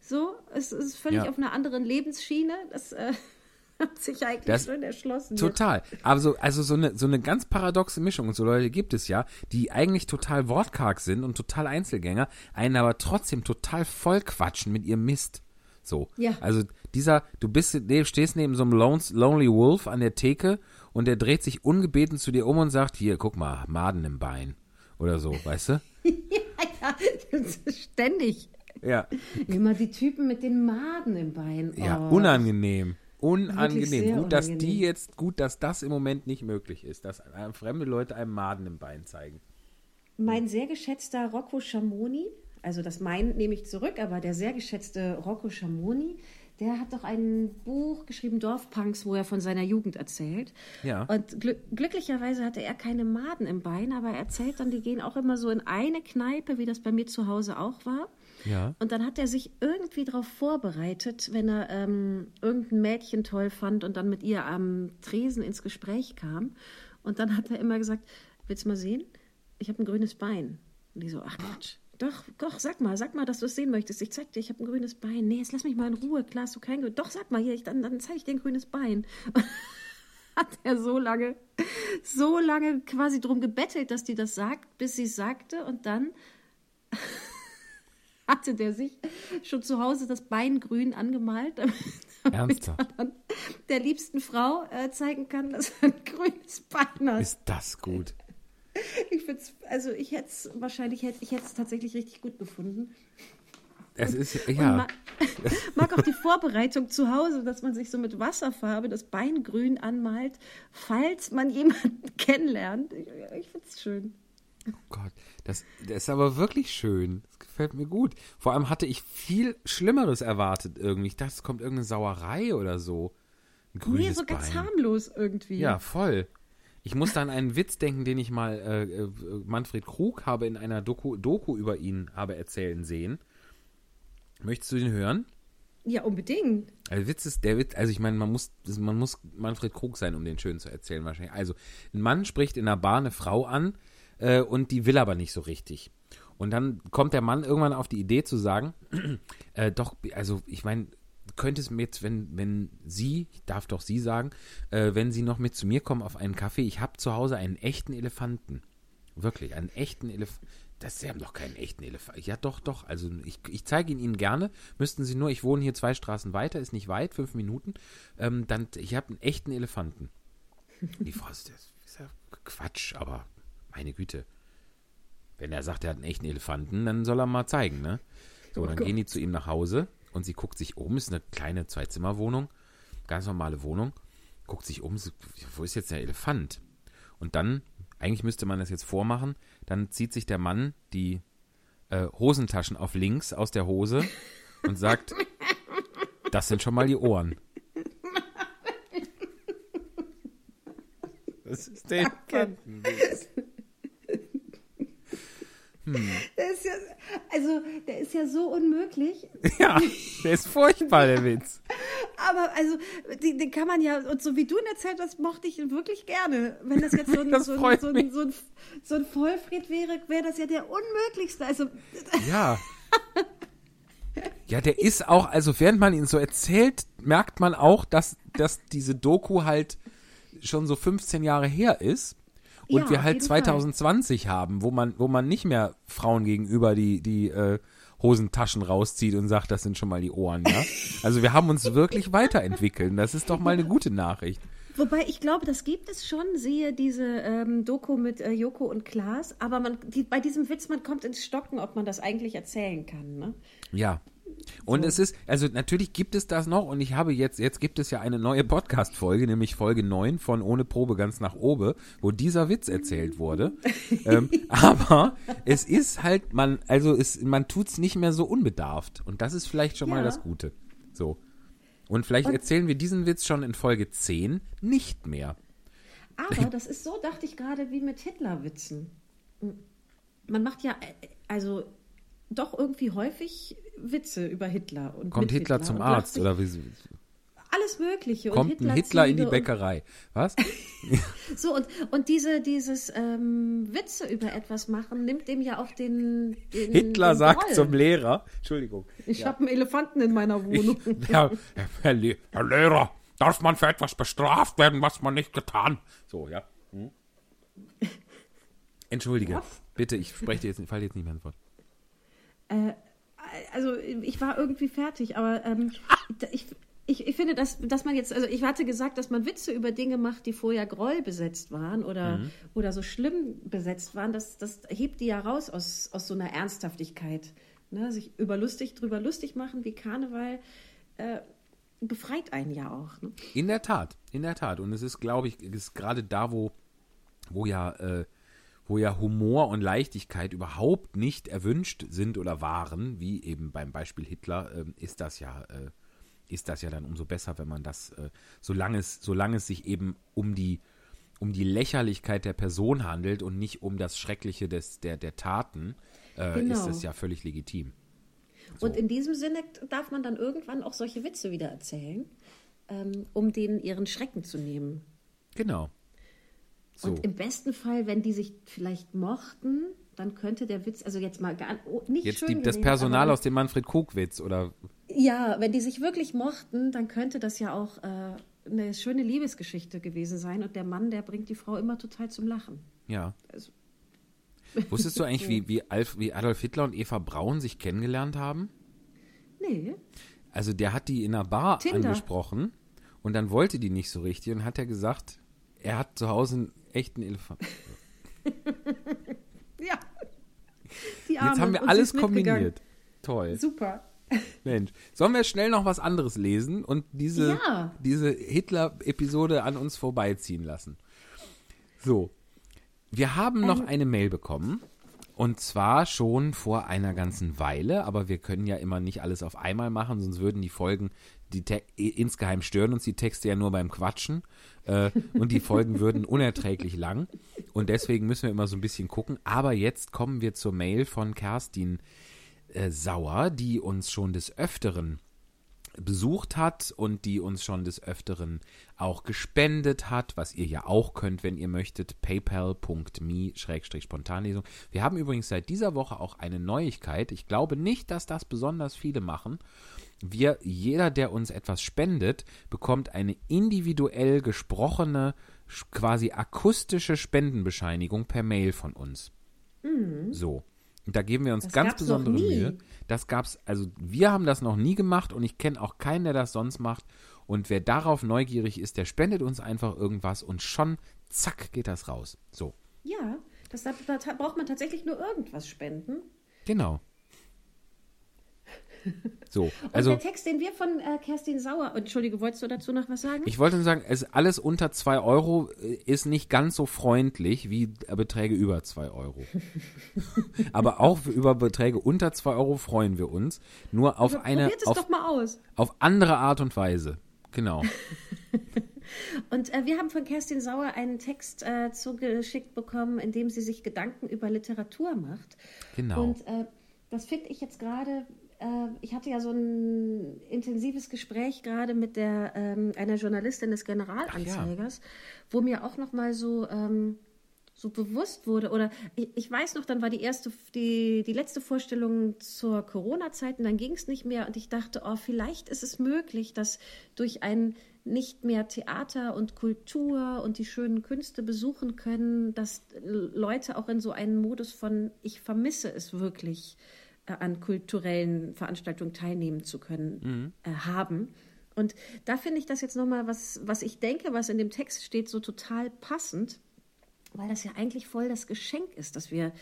So, es ist völlig Ja. auf einer anderen Lebensschiene. Das, äh, Hat sich eigentlich Das- schon erschlossen. jetzt. Total. Aber so, also so eine, so eine ganz paradoxe Mischung. Und so Leute gibt es ja, die eigentlich total wortkarg sind und total Einzelgänger, einen aber trotzdem total voll quatschen mit ihrem Mist. So. Ja. Also dieser, du bist, du stehst neben so einem Lone- Lonely Wolf an der Theke und der dreht sich ungebeten zu dir um und sagt, hier, guck mal, Maden im Bein. Oder so, weißt du? Ja, das ist ständig. Ja. Immer die Typen mit den Maden im Bein. Ja, Oh. unangenehm. sehr Unangenehm. Gut, dass die unangenehm. jetzt, gut, dass das im Moment nicht möglich ist, dass fremde Leute einem Maden im Bein zeigen. Mein sehr geschätzter Rocco Schamoni, also das mein nehme ich zurück, aber der sehr geschätzte Rocco Schamoni, der hat doch ein Buch geschrieben, Dorfpunks, wo er von seiner Jugend erzählt. Ja. Und glü glücklicherweise hatte er keine Maden im Bein, aber er erzählt dann, die gehen auch immer so in eine Kneipe, wie das bei mir zu Hause auch war. Ja. Und dann hat er sich irgendwie darauf vorbereitet, wenn er ähm, irgendein Mädchen toll fand und dann mit ihr am Tresen ins Gespräch kam. Und dann hat er immer gesagt, willst du mal sehen? Ich habe ein grünes Bein. Und die so, ach Quatsch. Doch, doch, sag mal, sag mal, dass du es sehen möchtest. Ich zeig dir, ich habe ein grünes Bein. Nee, jetzt lass mich mal in Ruhe. Klar hast du kein grünes. Doch, sag mal hier, ich, dann, dann zeige ich dir ein grünes Bein. hat er so lange, so lange quasi drum gebettelt, dass die das sagt, bis sie es sagte. Und dann hatte der sich schon zu Hause das Bein grün angemalt, damit Ernsthaft? er dann der liebsten Frau äh, zeigen kann, dass er ein grünes Bein hat. Ist das gut? Ich find's, also ich hätte es wahrscheinlich, hätte ich hätte es tatsächlich richtig gut gefunden. Es ist, ja. ma mag auch die Vorbereitung zu Hause, dass man sich so mit Wasserfarbe das Bein grün anmalt, falls man jemanden kennenlernt. Ich, ich finde es schön. Oh Gott, das, das ist aber wirklich schön. Das gefällt mir gut. Vor allem hatte ich viel Schlimmeres erwartet irgendwie. Ich dachte, es kommt irgendeine Sauerei oder so. Ein grünes Nee, so ganz Bein. harmlos irgendwie. Ja, voll. Ich musste an einen Witz denken, den ich mal äh, äh, Manfred Krug habe in einer Doku, Doku über ihn habe erzählen sehen. Möchtest du den hören? ja, unbedingt. Also Witz ist der Witz, also ich meine, man muss, man muss Manfred Krug sein, um den schön zu erzählen wahrscheinlich. Also ein Mann spricht in einer Bar eine Frau an äh, und die will aber nicht so richtig. Und dann kommt der Mann irgendwann auf die Idee zu sagen, äh, doch, also ich meine, könnte es mir jetzt, wenn, wenn Sie, ich darf doch Sie sagen, äh, wenn Sie noch mit zu mir kommen auf einen Kaffee, ich habe zu Hause einen echten Elefanten. Wirklich, einen echten Elefanten. Das, Sie haben doch keinen echten Elefanten. Ja, doch, doch. Also ich, ich zeige ihn Ihnen gerne. Müssten Sie nur, ich wohne hier zwei Straßen weiter, ist nicht weit, fünf Minuten. Ähm, dann, ich habe einen echten Elefanten. Die Frau ist, das ist ja Quatsch, aber meine Güte. Wenn er sagt, er hat einen echten Elefanten, dann soll er mal zeigen, ne? So, dann gehen die zu ihm nach Hause und sie guckt sich um, ist eine kleine Zwei-Zimmer-Wohnung, ganz normale Wohnung, guckt sich um, so, wo ist jetzt der Elefant? Und dann, eigentlich müsste man das jetzt vormachen, dann zieht sich der Mann die äh, Hosentaschen auf links aus der Hose und sagt, das sind schon mal die Ohren. Das ist der Elefantenwitz. Der ist ja, also, der ist ja so unmöglich. Ja, der ist furchtbar, der Witz. Aber also, den, den kann man ja, und so wie du ihn erzählt hast, mochte ich ihn wirklich gerne. Wenn das jetzt so ein, so ein, so ein, so ein, so ein Vollfried wäre, wäre das ja der unmöglichste. Also, Ja. Ja, der ist auch, also während man ihn so erzählt, merkt man auch, dass, dass diese Doku halt schon so 15 Jahre her ist. Und Ja, wir halt jeden 2020 haben, wo man, wo man nicht mehr Frauen gegenüber die, die äh, Hosentaschen rauszieht und sagt, das sind schon mal die Ohren, ja. Also wir haben uns wirklich weiterentwickelt. Das ist doch mal eine gute Nachricht. wobei ich glaube, das gibt es schon, siehe diese ähm, Doku mit äh, Joko und Klaas. Aber man, die, bei diesem Witz, man kommt ins Stocken, ob man das eigentlich erzählen kann. Ne? Ja. Und es ist, also natürlich gibt es das noch und ich habe jetzt, jetzt gibt es ja eine neue Podcast-Folge, nämlich Folge 9 von Ohne Probe ganz nach oben, wo dieser Witz erzählt wurde. ähm, aber es ist halt, man, also es, man tut's nicht mehr so unbedarft und das ist vielleicht schon mal Ja. das Gute. So. Und vielleicht erzählen wir diesen Witz schon in Folge 10 nicht mehr. Aber das ist so, dachte ich gerade, wie mit Hitlerwitzen. Man macht ja, äh, also doch irgendwie häufig Witze über Hitler. Und Kommt mit Hitler zum Arzt oder wie, Alles Mögliche. kommt und ein Hitler in die Bäckerei? Was? Und, so, und, und diese, dieses ähm, Witze über etwas machen, nimmt dem ja auch den. den Hitler den sagt Groll. zum Lehrer, Entschuldigung, Ich habe einen Elefanten in meiner Wohnung. Herr, Herr, Le Herr Lehrer, darf man für etwas bestraft werden, was man nicht getan. So, ja. Hm? Entschuldige, bitte, ich spreche dir jetzt, falle jetzt nicht mehr ins Wort. Also ich war irgendwie fertig, aber ähm, ich, ich, ich finde, dass, dass man jetzt, also ich hatte gesagt, dass man Witze über Dinge macht, die vorher Groll besetzt waren oder, Mhm. oder so schlimm besetzt waren, das, das hebt die ja raus aus, aus so einer Ernsthaftigkeit. Ne? Sich über lustig, drüber lustig machen wie Karneval äh, befreit einen ja auch. Ne? In der Tat, in der Tat. Und es ist, glaube ich, ist gerade da, wo, wo ja, äh, wo ja Humor und Leichtigkeit überhaupt nicht erwünscht sind oder waren, wie eben beim Beispiel Hitler, ähm, ist das ja, äh, ist das ja dann umso besser, wenn man das, äh, solange es, solange es sich eben um die, um die Lächerlichkeit der Person handelt und nicht um das Schreckliche des, der, der Taten, äh, Genau. ist das ja völlig legitim. Und in diesem Sinne darf man dann irgendwann auch solche Witze wieder erzählen, ähm, um denen ihren Schrecken zu nehmen. Genau. So. Und im besten Fall, wenn die sich vielleicht mochten, dann könnte der Witz, also jetzt mal gar oh, nicht Jetzt schön die, das gewesen, Personal aus dem Manfred Kog-Witz oder Ja, wenn die sich wirklich mochten, dann könnte das ja auch äh, eine schöne Liebesgeschichte gewesen sein. Und der Mann, der bringt die Frau immer total zum Lachen. Ja. Also, Wusstest du eigentlich, wie, wie, Alf, wie Adolf Hitler und Eva Braun sich kennengelernt haben? nee, Also der hat die in einer Bar Tinder. angesprochen und dann wollte die nicht so richtig und hat er gesagt, er hat zu Hause echten Elefant. ja. Die Arme. Jetzt haben wir alles kombiniert. Toll. Super. Mensch. Sollen wir schnell noch was anderes lesen und diese, Ja. diese Hitler-Episode an uns vorbeiziehen lassen? So. Wir haben noch eine Mail bekommen. Und zwar schon vor einer ganzen Weile, aber wir können ja immer nicht alles auf einmal machen, sonst würden die Folgen, die Te insgeheim stören uns die Texte ja nur beim Quatschen äh, und die Folgen würden unerträglich lang. Und deswegen müssen wir immer so ein bisschen gucken. Aber jetzt kommen wir zur Mail von Kerstin äh, Sauer, die uns schon des Öfteren besucht hat und die uns schon des Öfteren auch gespendet hat, was ihr ja auch könnt, wenn ihr möchtet, paypal.me-spontanlesung. Wir haben übrigens seit dieser Woche auch eine Neuigkeit. Ich glaube nicht, dass das besonders viele machen. Wir, jeder, der uns etwas spendet, bekommt eine individuell gesprochene, quasi akustische Spendenbescheinigung per Mail von uns. So. Und da geben wir uns Das ganz besondere. Mühe. Das gab's, also wir haben das noch nie gemacht und ich kenne auch keinen, der das sonst macht. Und wer darauf neugierig ist, der spendet uns einfach irgendwas und schon, zack, geht das raus. So, Ja, das, da, da braucht man tatsächlich nur irgendwas spenden. genau. So, Und also der Text, den wir von äh, Kerstin Sauer, Entschuldige, wolltest du dazu noch was sagen? ich wollte nur sagen, es alles unter 2 Euro äh, ist nicht ganz so freundlich wie Beträge über 2 Euro. Aber auch über Beträge unter 2 Euro freuen wir uns. Nur auf eine, Probiert es auf, doch mal aus. auf andere Art und Weise. Genau. Und äh, wir haben von Kerstin Sauer einen Text äh, zugeschickt bekommen, in dem sie sich Gedanken über Literatur macht. Genau. Und äh, das finde ich jetzt gerade. Äh, ich hatte ja so ein intensives Gespräch gerade mit der ähm, einer Journalistin des Generalanzeigers, wo mir auch noch mal so ähm, so bewusst wurde oder ich, ich weiß noch, dann war die erste die die letzte Vorstellung zur Corona-Zeit und dann ging es nicht mehr und ich dachte, oh, vielleicht ist es möglich, dass durch ein nicht mehr Theater und Kultur und die schönen Künste besuchen können, dass Leute auch in so einen Modus von ich vermisse es wirklich äh, an kulturellen Veranstaltungen teilnehmen zu können äh, haben. Und da finde ich das jetzt nochmal, was, was ich denke, was in dem Text steht, so total passend, weil das ja eigentlich voll das Geschenk ist, dass wir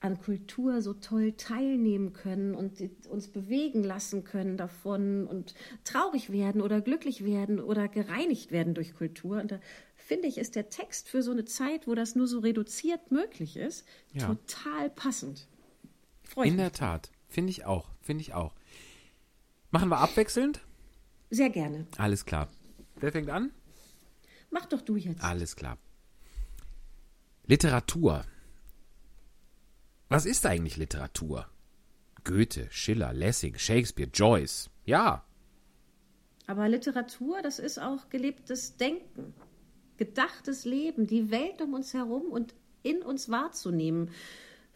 an Kultur so toll teilnehmen können und uns bewegen lassen können davon und traurig werden oder glücklich werden oder gereinigt werden durch Kultur. Und da finde ich, ist der Text für so eine Zeit, wo das nur so reduziert möglich ist, Ja. total passend. Freue ich In mich. der Tat. Finde ich auch. Finde ich auch. Machen wir abwechselnd? Sehr gerne. Alles klar. Wer fängt an? Mach doch du jetzt. Alles klar. Literatur. Was ist eigentlich Literatur? Goethe, Schiller, Lessing, Shakespeare, Joyce. Ja, Aber Literatur, das ist auch gelebtes Denken, gedachtes Leben, die Welt um uns herum und in uns wahrzunehmen,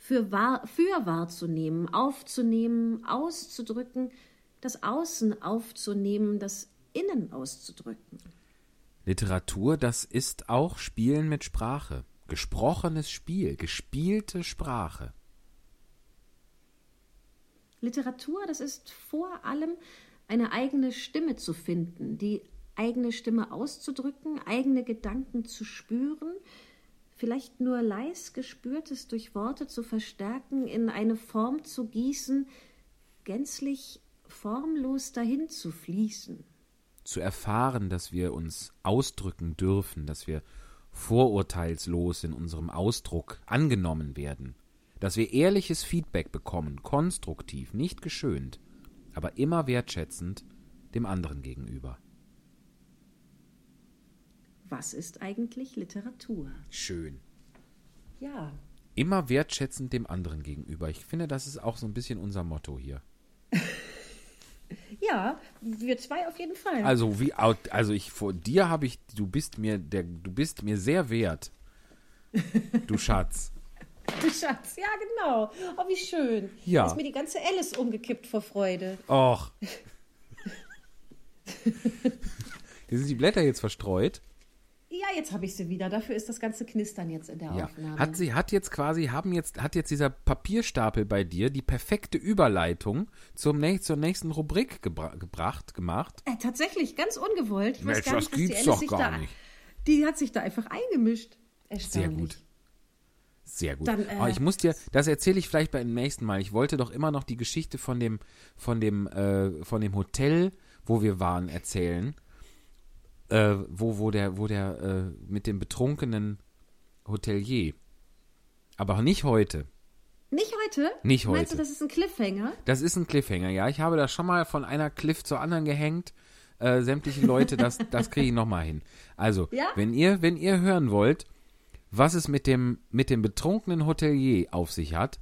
für, wahr, für wahrzunehmen, aufzunehmen, auszudrücken, das Außen aufzunehmen, das Innen auszudrücken. Literatur, das ist auch Spielen mit Sprache. Gesprochenes Spiel, gespielte Sprache. Literatur, das ist vor allem eine eigene Stimme zu finden, die eigene Stimme auszudrücken, eigene Gedanken zu spüren, vielleicht nur leis gespürtes durch Worte zu verstärken, in eine Form zu gießen, gänzlich formlos dahin zu fließen. Zu erfahren, dass wir uns ausdrücken dürfen, dass wir vorurteilslos in unserem Ausdruck angenommen werden, dass wir ehrliches Feedback bekommen, konstruktiv, nicht geschönt, aber immer wertschätzend dem anderen gegenüber. Was ist eigentlich Literatur? Schön. Ja, Immer wertschätzend dem anderen gegenüber. Ich finde, das ist auch so ein bisschen unser Motto hier. ja, wir zwei auf jeden Fall. Also wie also ich vor dir habe ich du bist mir der du bist mir sehr wert. Du Schatz. Schatz, ja genau. Oh, wie schön. Ja. Ist mir die ganze Alice umgekippt vor Freude. Och. Hier sind die Blätter jetzt verstreut. Ja, jetzt habe ich sie wieder. Dafür ist das ganze Knistern jetzt in der Ja. Aufnahme. Hat sie hat jetzt quasi haben jetzt hat jetzt dieser Papierstapel bei dir die perfekte Überleitung zum näch zur nächsten Rubrik gebra gebracht gemacht. äh, tatsächlich, ganz ungewollt. Ich weiß Mensch, gar das nicht, gibt's doch gar da, nicht. Die hat sich da einfach eingemischt. Sehr gut. Sehr gut. Dann, äh, Aber ich muss dir, das erzähle ich vielleicht beim nächsten Mal. Ich wollte doch immer noch die Geschichte von dem, von dem, äh, von dem Hotel, wo wir waren, erzählen. Äh, wo, wo der, wo der, äh, mit dem betrunkenen Hotelier. Aber nicht heute. Nicht heute? Nicht Meinst heute. du, das ist ein Cliffhanger? Das ist ein Cliffhanger, ja. Ich habe das schon mal von einer Cliff zur anderen gehängt. Äh, sämtliche Leute, das, das kriege ich nochmal hin. Also, Ja? wenn ihr, wenn ihr hören wollt, was es mit dem, mit dem betrunkenen Hotelier auf sich hat,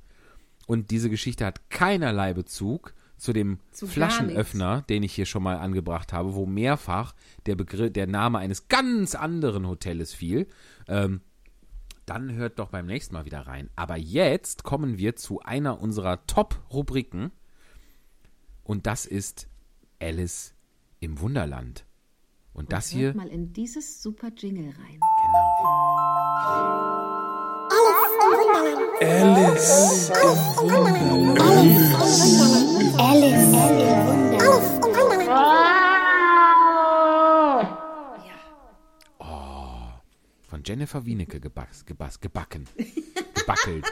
und diese Geschichte hat keinerlei Bezug zu dem Zu Flaschenöffner, den ich hier schon mal angebracht habe, wo mehrfach der Begriff, der Name eines ganz anderen Hotels fiel, ähm, dann hört doch beim nächsten Mal wieder rein. Aber jetzt kommen wir zu einer unserer Top-Rubriken. Und das ist Alice im Wunderland. Und das Hört hier, mal in dieses super Jingle rein. genau. Alice im Wunderland. Von Jennifer Wienecke geback, gebass, gebacken. Gebackelt.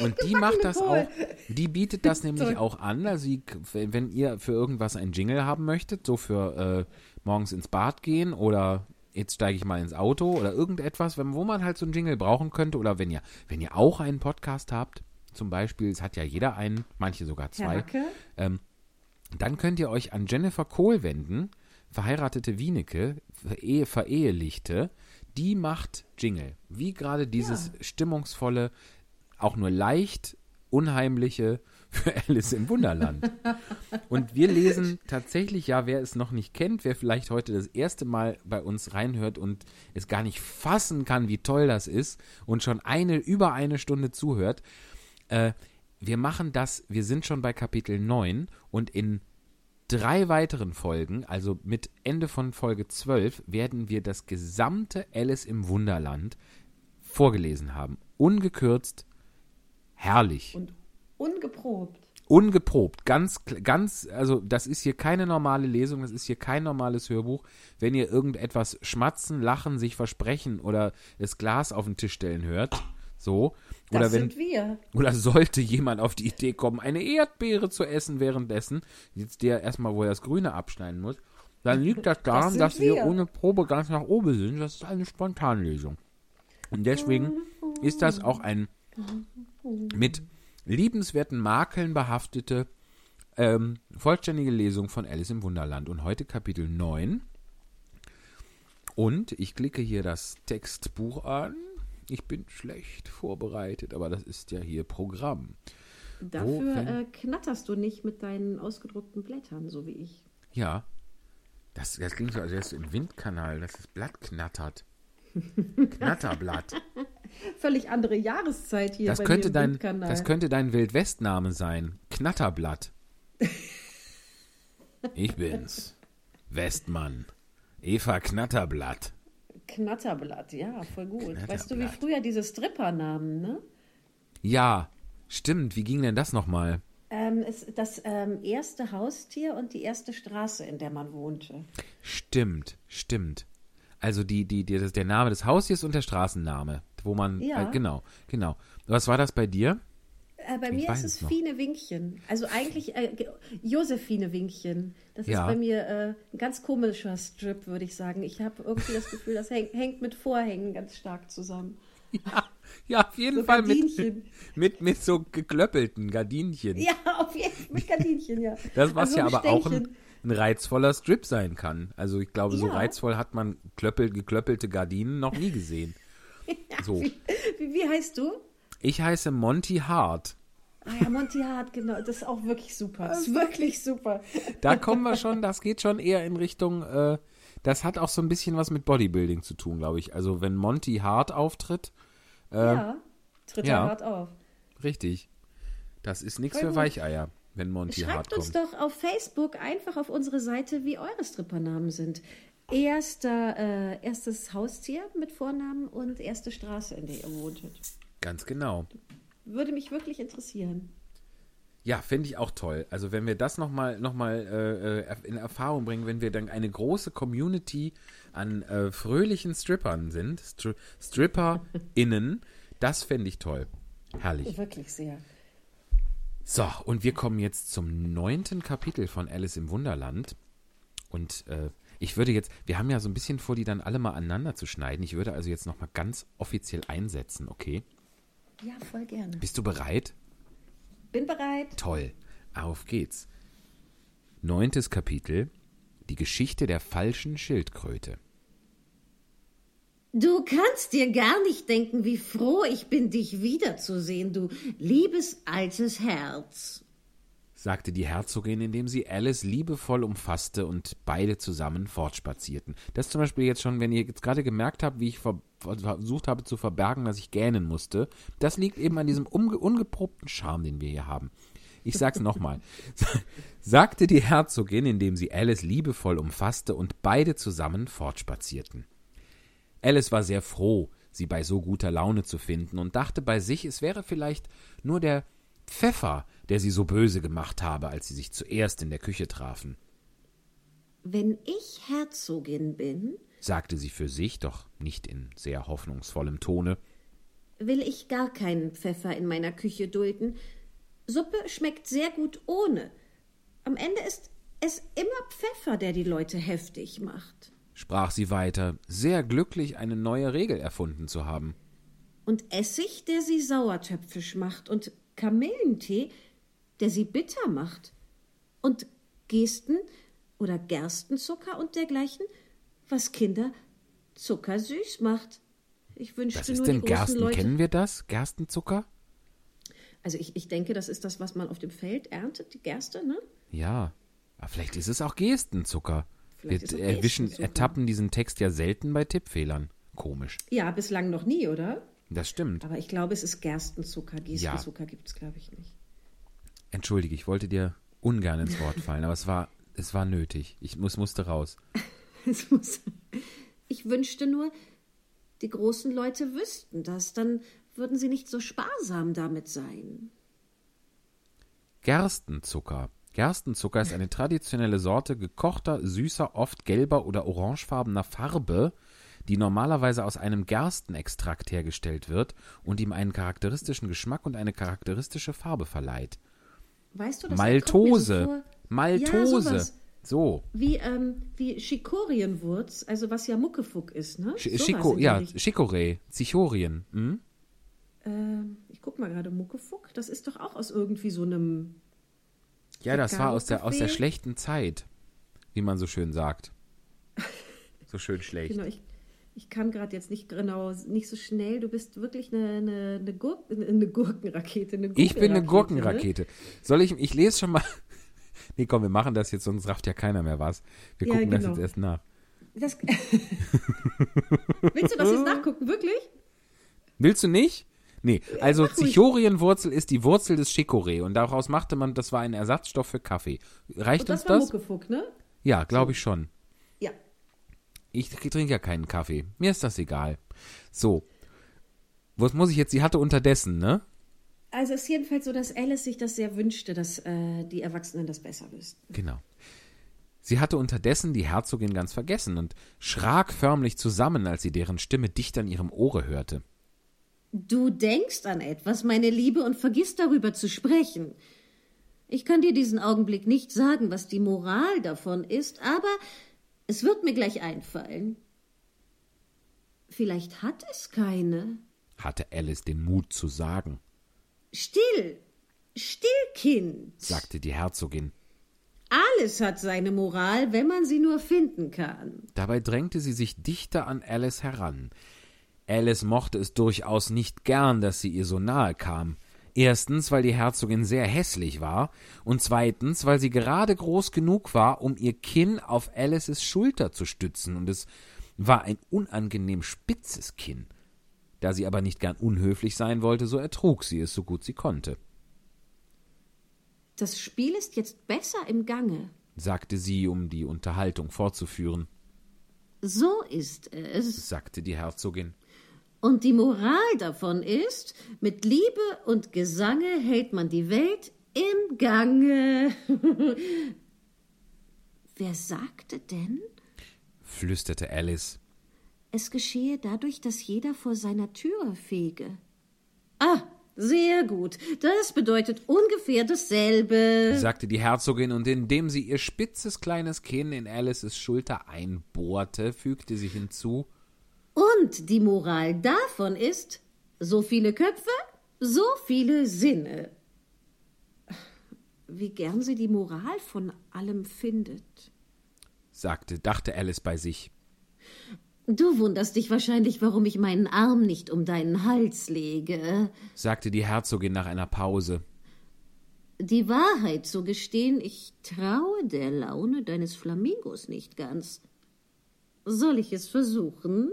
Und die macht das auch, die bietet das nämlich auch an. Also, die, wenn, ihr für irgendwas ein Jingle haben möchtet, so für äh, morgens ins Bad gehen oder jetzt steige ich mal ins Auto oder irgendetwas, wenn, wo man halt so ein Jingle brauchen könnte oder wenn ihr, wenn ihr auch einen Podcast habt, zum Beispiel, es hat ja jeder einen, manche sogar zwei, Hacke? dann könnt ihr euch an Jennifer Kohl wenden, verheiratete Wienecke, Ehe, verehelichte, die macht Jingle. Wie gerade dieses stimmungsvolle, auch nur leicht unheimliche für Alice im Wunderland. Und wir lesen tatsächlich, ja, wer es noch nicht kennt, wer vielleicht heute das erste Mal bei uns reinhört und es gar nicht fassen kann, wie toll das ist und schon eine, über eine Stunde zuhört, äh, wir machen das, wir sind schon bei Kapitel 9 und in drei weiteren Folgen, also mit Ende von Folge 12, werden wir das gesamte Alice im Wunderland vorgelesen haben. Ungekürzt, herrlich, Und ungeprobt. ungeprobt, ganz, ganz, also das ist hier keine normale Lesung, das ist hier kein normales Hörbuch. Wenn ihr irgendetwas schmatzen, lachen, sich versprechen oder das Glas auf den Tisch stellen hört, so, Das oder wenn, sind wir. oder sollte jemand auf die Idee kommen, eine Erdbeere zu essen währenddessen, jetzt der erstmal, wo er das Grüne abschneiden muss, dann liegt das daran, sind dass wir wir. ohne Probe ganz nach oben sind. Das ist eine Spontanlesung. Und deswegen ist das auch ein mit liebenswerten Makeln behaftete ähm, vollständige Lesung von Alice im Wunderland. Und heute Kapitel 9. Und ich klicke hier das Textbuch an. Ich bin schlecht vorbereitet, aber das ist ja hier Programm. Dafür äh, knatterst du nicht mit deinen ausgedruckten Blättern, so wie ich. Ja. Das, das klingt so, als wärst du im Windkanal, dass das Blatt knattert. Knatterblatt. Völlig andere Jahreszeit hier Das könnte, dein, Windkanal. das könnte dein Wildwestname sein. Knatterblatt. Ich bin's. Westmann. Eva Knatterblatt. Knatterblatt, ja, voll gut. Weißt du, wie früher diese Stripper-Namen, ne? Ja, stimmt. Wie ging denn das nochmal? Ähm, das ähm, erste Haustier und die erste Straße, in der man wohnte. Stimmt, stimmt. Also die, die, die, das, der Name des Haustiers und der Straßenname, wo man, Ja. äh, genau, genau. Was war das bei dir? Äh, bei Ich mir ist es noch. Fine Winkchen. Also eigentlich äh, Josephine Winkchen. Das Ja. ist bei mir äh, ein ganz komischer Strip, würde ich sagen. Ich habe irgendwie das Gefühl, das häng, hängt mit Vorhängen ganz stark zusammen. Ja, ja auf jeden So Fall mit, Gardinchen. mit, mit so geklöppelten Gardinchen. Ja, auf jeden Fall mit Gardinchen, ja. Das, was Also ja aber auch ein, ein reizvoller Strip sein kann. Also ich glaube, so Ja. reizvoll hat man klöppel, geklöppelte Gardinen noch nie gesehen. So. Wie, wie heißt du? Ich heiße Monty Hart. Ah ja, Monty Hart, genau. Das ist auch wirklich super. Das ist wirklich super. Da kommen wir schon, das geht schon eher in Richtung, äh, das hat auch so ein bisschen was mit Bodybuilding zu tun, glaube ich. Also wenn Monty Hart auftritt, ja, tritt ja. er hart auf. richtig. Das ist nichts für. Weicheier, wenn Monty Hart Schreibt uns kommt. doch auf Facebook einfach auf unsere Seite, wie eure Strippernamen sind. Erster, äh, erstes Haustier mit Vornamen und erste Straße, in der ihr wohntet. Ganz genau. Würde mich wirklich interessieren. Ja, finde ich auch toll. Also wenn wir das nochmal noch mal, äh, äh, in Erfahrung bringen, wenn wir dann eine große Community an äh, fröhlichen Strippern sind, Stri StripperInnen, das fände ich toll. Herrlich. Wirklich sehr. So, und wir kommen jetzt zum neunten Kapitel von Alice im Wunderland. Und äh, ich würde jetzt, wir haben ja so ein bisschen vor, die dann alle mal aneinander zu schneiden. Ich würde also jetzt nochmal ganz offiziell einsetzen, okay? Ja, voll gerne. Bist du bereit? Bin bereit. Toll. Auf geht's. Neuntes Kapitel. Die Geschichte der falschen Schildkröte. Du kannst dir gar nicht denken, wie froh ich bin, dich wiederzusehen, du liebes altes Herz. sagte die Herzogin, indem sie Alice liebevoll umfasste und beide zusammen fortspazierten. Das ist zum Beispiel jetzt schon, wenn ihr jetzt gerade gemerkt habt, wie ich ver versucht habe zu verbergen, dass ich gähnen musste, das liegt eben an diesem unge ungeprobten Charme, den wir hier haben. Ich sag's nochmal. sagte die Herzogin, indem sie Alice liebevoll umfasste und beide zusammen fortspazierten. Alice war sehr froh, sie bei so guter Laune zu finden und dachte bei sich, es wäre vielleicht nur der Pfeffer, der sie so böse gemacht habe, als sie sich zuerst in der Küche trafen, Wenn ich Herzogin bin, sagte sie für sich, doch nicht in sehr hoffnungsvollem Tone. will ich gar keinen Pfeffer in meiner Küche dulden. Suppe schmeckt sehr gut ohne. Am Ende ist es immer Pfeffer, der die Leute heftig macht. sprach sie weiter, sehr glücklich, eine neue Regel erfunden zu haben. Und Essig, der sie sauertöpfisch macht. Und Kamillentee, der sie bitter macht. Und Gesten oder Gerstenzucker und dergleichen, was Kinder zuckersüß macht. Ich wünschte Was ist nur, denn Gersten? Leute. Kennen wir das? Gerstenzucker? Also ich, ich denke, das ist das, was man auf dem Feld erntet, die Gerste, ne? Ja. Aber vielleicht ist es auch. Vielleicht ist wir erwischen, ertappen diesen Text ja selten bei Tippfehlern. Komisch. Ja, bislang noch nie, oder? Das stimmt. Aber ich glaube, es ist Gerstenzucker. Gerstenzucker gibt es, glaube ich, nicht. Entschuldige, ich wollte dir ungern ins Wort fallen, aber es war, es war nötig. Ich muss, musste raus. Ich wünschte nur, die großen Leute wüssten das, dann würden sie nicht so sparsam damit sein. Gerstenzucker. Gerstenzucker ist eine traditionelle Sorte gekochter, süßer, oft gelber oder orangefarbener Farbe, die normalerweise aus einem Gerstenextrakt hergestellt wird und ihm einen charakteristischen Geschmack und eine charakteristische Farbe verleiht. Weißt du, das mir so Maltose. Ja, Maltose. So. wie, ähm, wie Schikorienwurz, also was ja Muckefuck ist, ne? Sch Schiko, die ja. Chicorée, Zichorien. Hm? Ähm, ich guck mal gerade, Muckefuck, das ist doch auch aus irgendwie so einem. Ja, das war aus der, aus der schlechten Zeit, wie man so schön sagt. So schön schlecht. Genau, ich, ich kann gerade jetzt nicht genau, nicht so schnell. Du bist wirklich eine, eine, eine, Gurk, eine Gurkenrakete. Eine Ich bin eine Gurkenrakete, Ne? Gurkenrakete. Soll ich, ich lese schon mal. Nee, komm, wir machen das jetzt, sonst rafft ja keiner mehr was. Wir Ja, gucken das genau. jetzt erst nach. Das, Willst du das jetzt nachgucken, wirklich? Willst du nicht? Nee, also. Zichorienwurzel ist die Wurzel des Chicorée und daraus machte man, das war ein Ersatzstoff für Kaffee. Reicht Und uns das war das? Muckefuck, ne? Ja, glaube ich schon. Ja. Ich trinke ja keinen Kaffee. Mir ist das egal. So. Was muss ich jetzt? Sie hatte unterdessen, ne? Also es ist jedenfalls so, dass Alice sich das sehr wünschte, dass äh, die Erwachsenen das besser wüssten. Genau. Sie hatte unterdessen die Herzogin ganz vergessen und schrak förmlich zusammen, als sie deren Stimme dicht an ihrem Ohre hörte. Du denkst an etwas, meine Liebe, und vergisst darüber zu sprechen. Ich kann dir diesen Augenblick nicht sagen, was die Moral davon ist, aber es wird mir gleich einfallen. Vielleicht hat es keine. hatte Alice den Mut zu sagen, Still, still, Kind. sagte die Herzogin. Alles hat seine Moral, wenn man sie nur finden kann. Dabei drängte sie sich dichter an Alice heran. Alice mochte es durchaus nicht gern, dass sie ihr so nahe kam. Erstens, weil die Herzogin sehr hässlich war, und zweitens, weil sie gerade groß genug war, um ihr Kinn auf Alices Schulter zu stützen, und es war ein unangenehm spitzes Kinn. Da sie aber nicht gern unhöflich sein wollte, so ertrug sie es so gut sie konnte, Das Spiel ist jetzt besser im Gange. sagte sie, um die Unterhaltung fortzuführen, So ist es. sagte die Herzogin. Und die Moral davon ist, mit Liebe und Gesange hält man die Welt im Gange. Wer sagte denn? flüsterte Alice. Es geschehe dadurch, dass jeder vor seiner Tür fege. Ah, sehr gut. Das bedeutet ungefähr dasselbe. sagte die Herzogin, und indem sie ihr spitzes kleines Kinn in Alices Schulter einbohrte, fügte sie hinzu Und die Moral davon ist, so viele Köpfe, so viele Sinne. Wie gern sie die Moral von allem findet. sagte, dachte Alice bei sich. Du wunderst dich wahrscheinlich, warum ich meinen Arm nicht um deinen Hals lege. sagte die Herzogin nach einer Pause. Die Wahrheit zu gestehen, ich traue der Laune deines Flamingos nicht ganz. Soll ich es versuchen?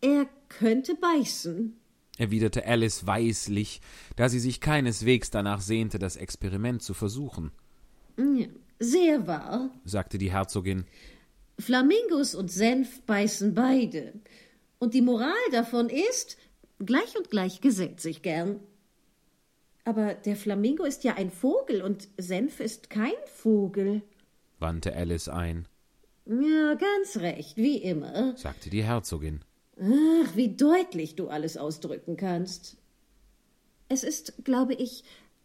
Er könnte beißen. erwiderte Alice weislich, da sie sich keineswegs danach sehnte, das Experiment zu versuchen, Ja, Sehr wahr. sagte die Herzogin. Flamingos und Senf beißen beide. Und die Moral davon ist, gleich und gleich gesellt sich gern. Aber der Flamingo ist ja ein Vogel und Senf ist kein Vogel. wandte Alice ein, Ja, ganz recht, wie immer. sagte die Herzogin. Ach, wie deutlich du alles ausdrücken kannst. Es ist, glaube ich,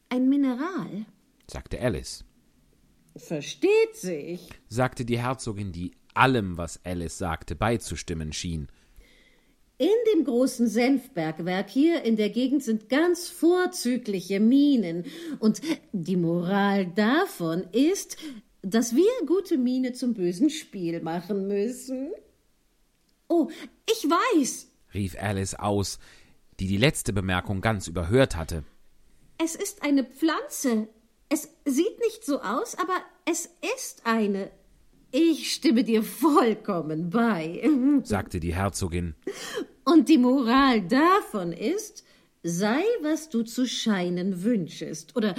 ein Mineral. sagte Alice, Versteht sich. sagte die Herzogin, die allem, was Alice sagte, beizustimmen schien. In dem großen Senfbergwerk hier in der Gegend sind ganz vorzügliche Minen. Und die Moral davon ist, dass wir gute Miene zum bösen Spiel machen müssen. Oh, ich weiß. rief Alice aus, die die letzte Bemerkung ganz überhört hatte, Es ist eine Pflanze. Es sieht nicht so aus, aber es ist eine. Ich stimme dir vollkommen bei. sagte die Herzogin, Und die Moral davon ist, sei, was du zu scheinen wünschest. Oder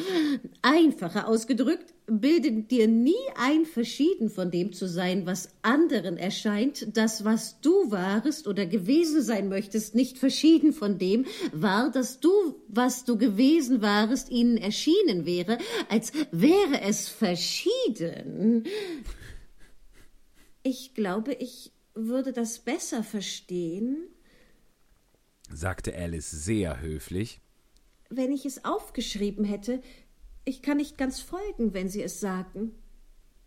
einfacher ausgedrückt, bilde dir nie ein, verschieden von dem zu sein, was anderen erscheint, das, was du warest oder gewesen sein möchtest, nicht verschieden von dem war, dass du, was du gewesen warest, ihnen erschienen wäre, als wäre es verschieden. Ich glaube, ich würde das besser verstehen, sagte Alice sehr höflich, wenn ich es aufgeschrieben hätte. Ich kann nicht ganz folgen, wenn Sie es sagen.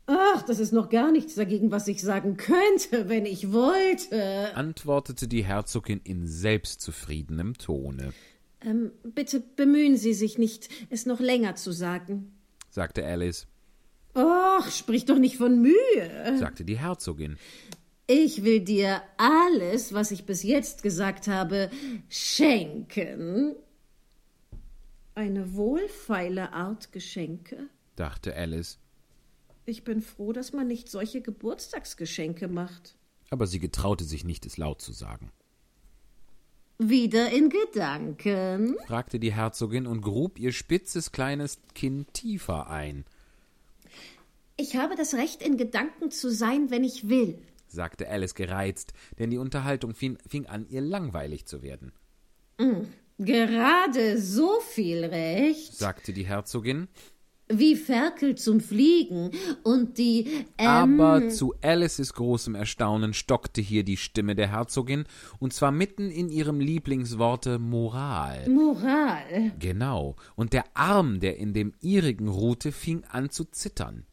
Ach, das ist noch gar nichts dagegen, was ich sagen könnte, wenn ich wollte. antwortete die Herzogin in selbstzufriedenem Tone, Ähm, bitte bemühen Sie sich nicht, es noch länger zu sagen. sagte Alice, Och, sprich doch nicht von Mühe. sagte die Herzogin, Ich will dir alles, was ich bis jetzt gesagt habe, schenken. Eine wohlfeile Art Geschenke. dachte Alice, Ich bin froh, dass man nicht solche Geburtstagsgeschenke macht. aber sie getraute sich nicht, es laut zu sagen. Wieder in Gedanken. fragte die Herzogin und grub ihr spitzes kleines Kinn tiefer ein, Ich habe das Recht, in Gedanken zu sein, wenn ich will. sagte Alice gereizt, denn die Unterhaltung fing, fing an, ihr langweilig zu werden. Gerade so viel Recht sagte die Herzogin, wie Ferkel zum Fliegen und die ähm, aber zu Alices großem Erstaunen stockte hier die Stimme der Herzogin, und zwar mitten in ihrem Lieblingsworte Moral. Moral. Genau, und der Arm, der in dem ihrigen ruhte, fing an zu zittern.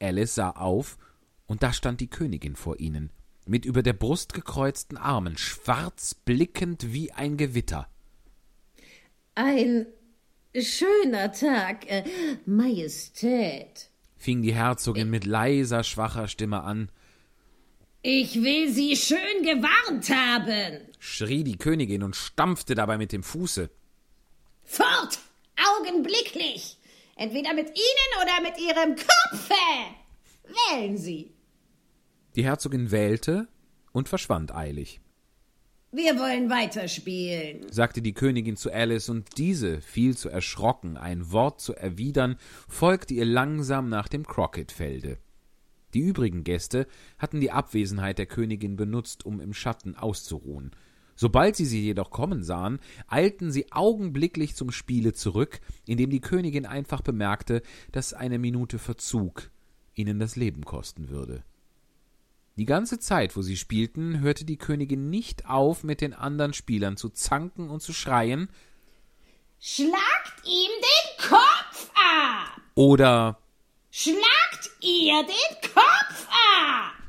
Alice sah auf, und da stand die Königin vor ihnen, mit über der Brust gekreuzten Armen, schwarz blickend wie ein Gewitter. Ein schöner Tag, äh, Majestät. fing die Herzogin mit leiser, schwacher Stimme an, Ich will Sie schön gewarnt haben. schrie die Königin und stampfte dabei mit dem Fuße. Fort! Augenblicklich! Entweder mit Ihnen oder mit Ihrem Kopfe! Wählen Sie! Die Herzogin wählte und verschwand eilig. Wir wollen weiterspielen. sagte die Königin zu Alice, und diese, viel zu erschrocken, ein Wort zu erwidern, folgte ihr langsam nach dem Crockett-Felde. Die übrigen Gäste hatten die Abwesenheit der Königin benutzt, um im Schatten auszuruhen. Sobald sie sie jedoch kommen sahen, eilten sie augenblicklich zum Spiele zurück, indem die Königin einfach bemerkte, dass eine Minute Verzug ihnen das Leben kosten würde. Die ganze Zeit, wo sie spielten, hörte die Königin nicht auf, mit den anderen Spielern zu zanken und zu schreien Schlagt ihm den Kopf ab! oder Schlagt ihr den Kopf ab!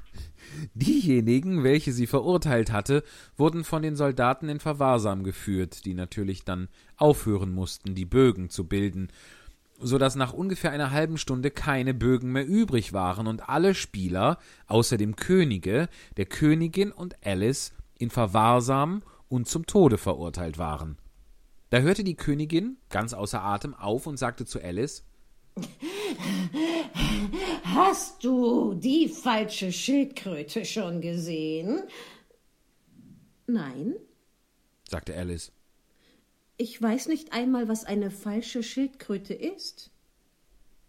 Diejenigen, welche sie verurteilt hatte, wurden von den Soldaten in Verwahrsam geführt, die natürlich dann aufhören mussten, die Bögen zu bilden, so dass nach ungefähr einer halben Stunde keine Bögen mehr übrig waren und alle Spieler, außer dem Könige, der Königin und Alice, in Verwahrsam und zum Tode verurteilt waren. Da hörte die Königin, ganz außer Atem, auf und sagte zu Alice Hast du die falsche Schildkröte schon gesehen? Nein, sagte Alice. ich weiß nicht einmal, was eine falsche Schildkröte ist.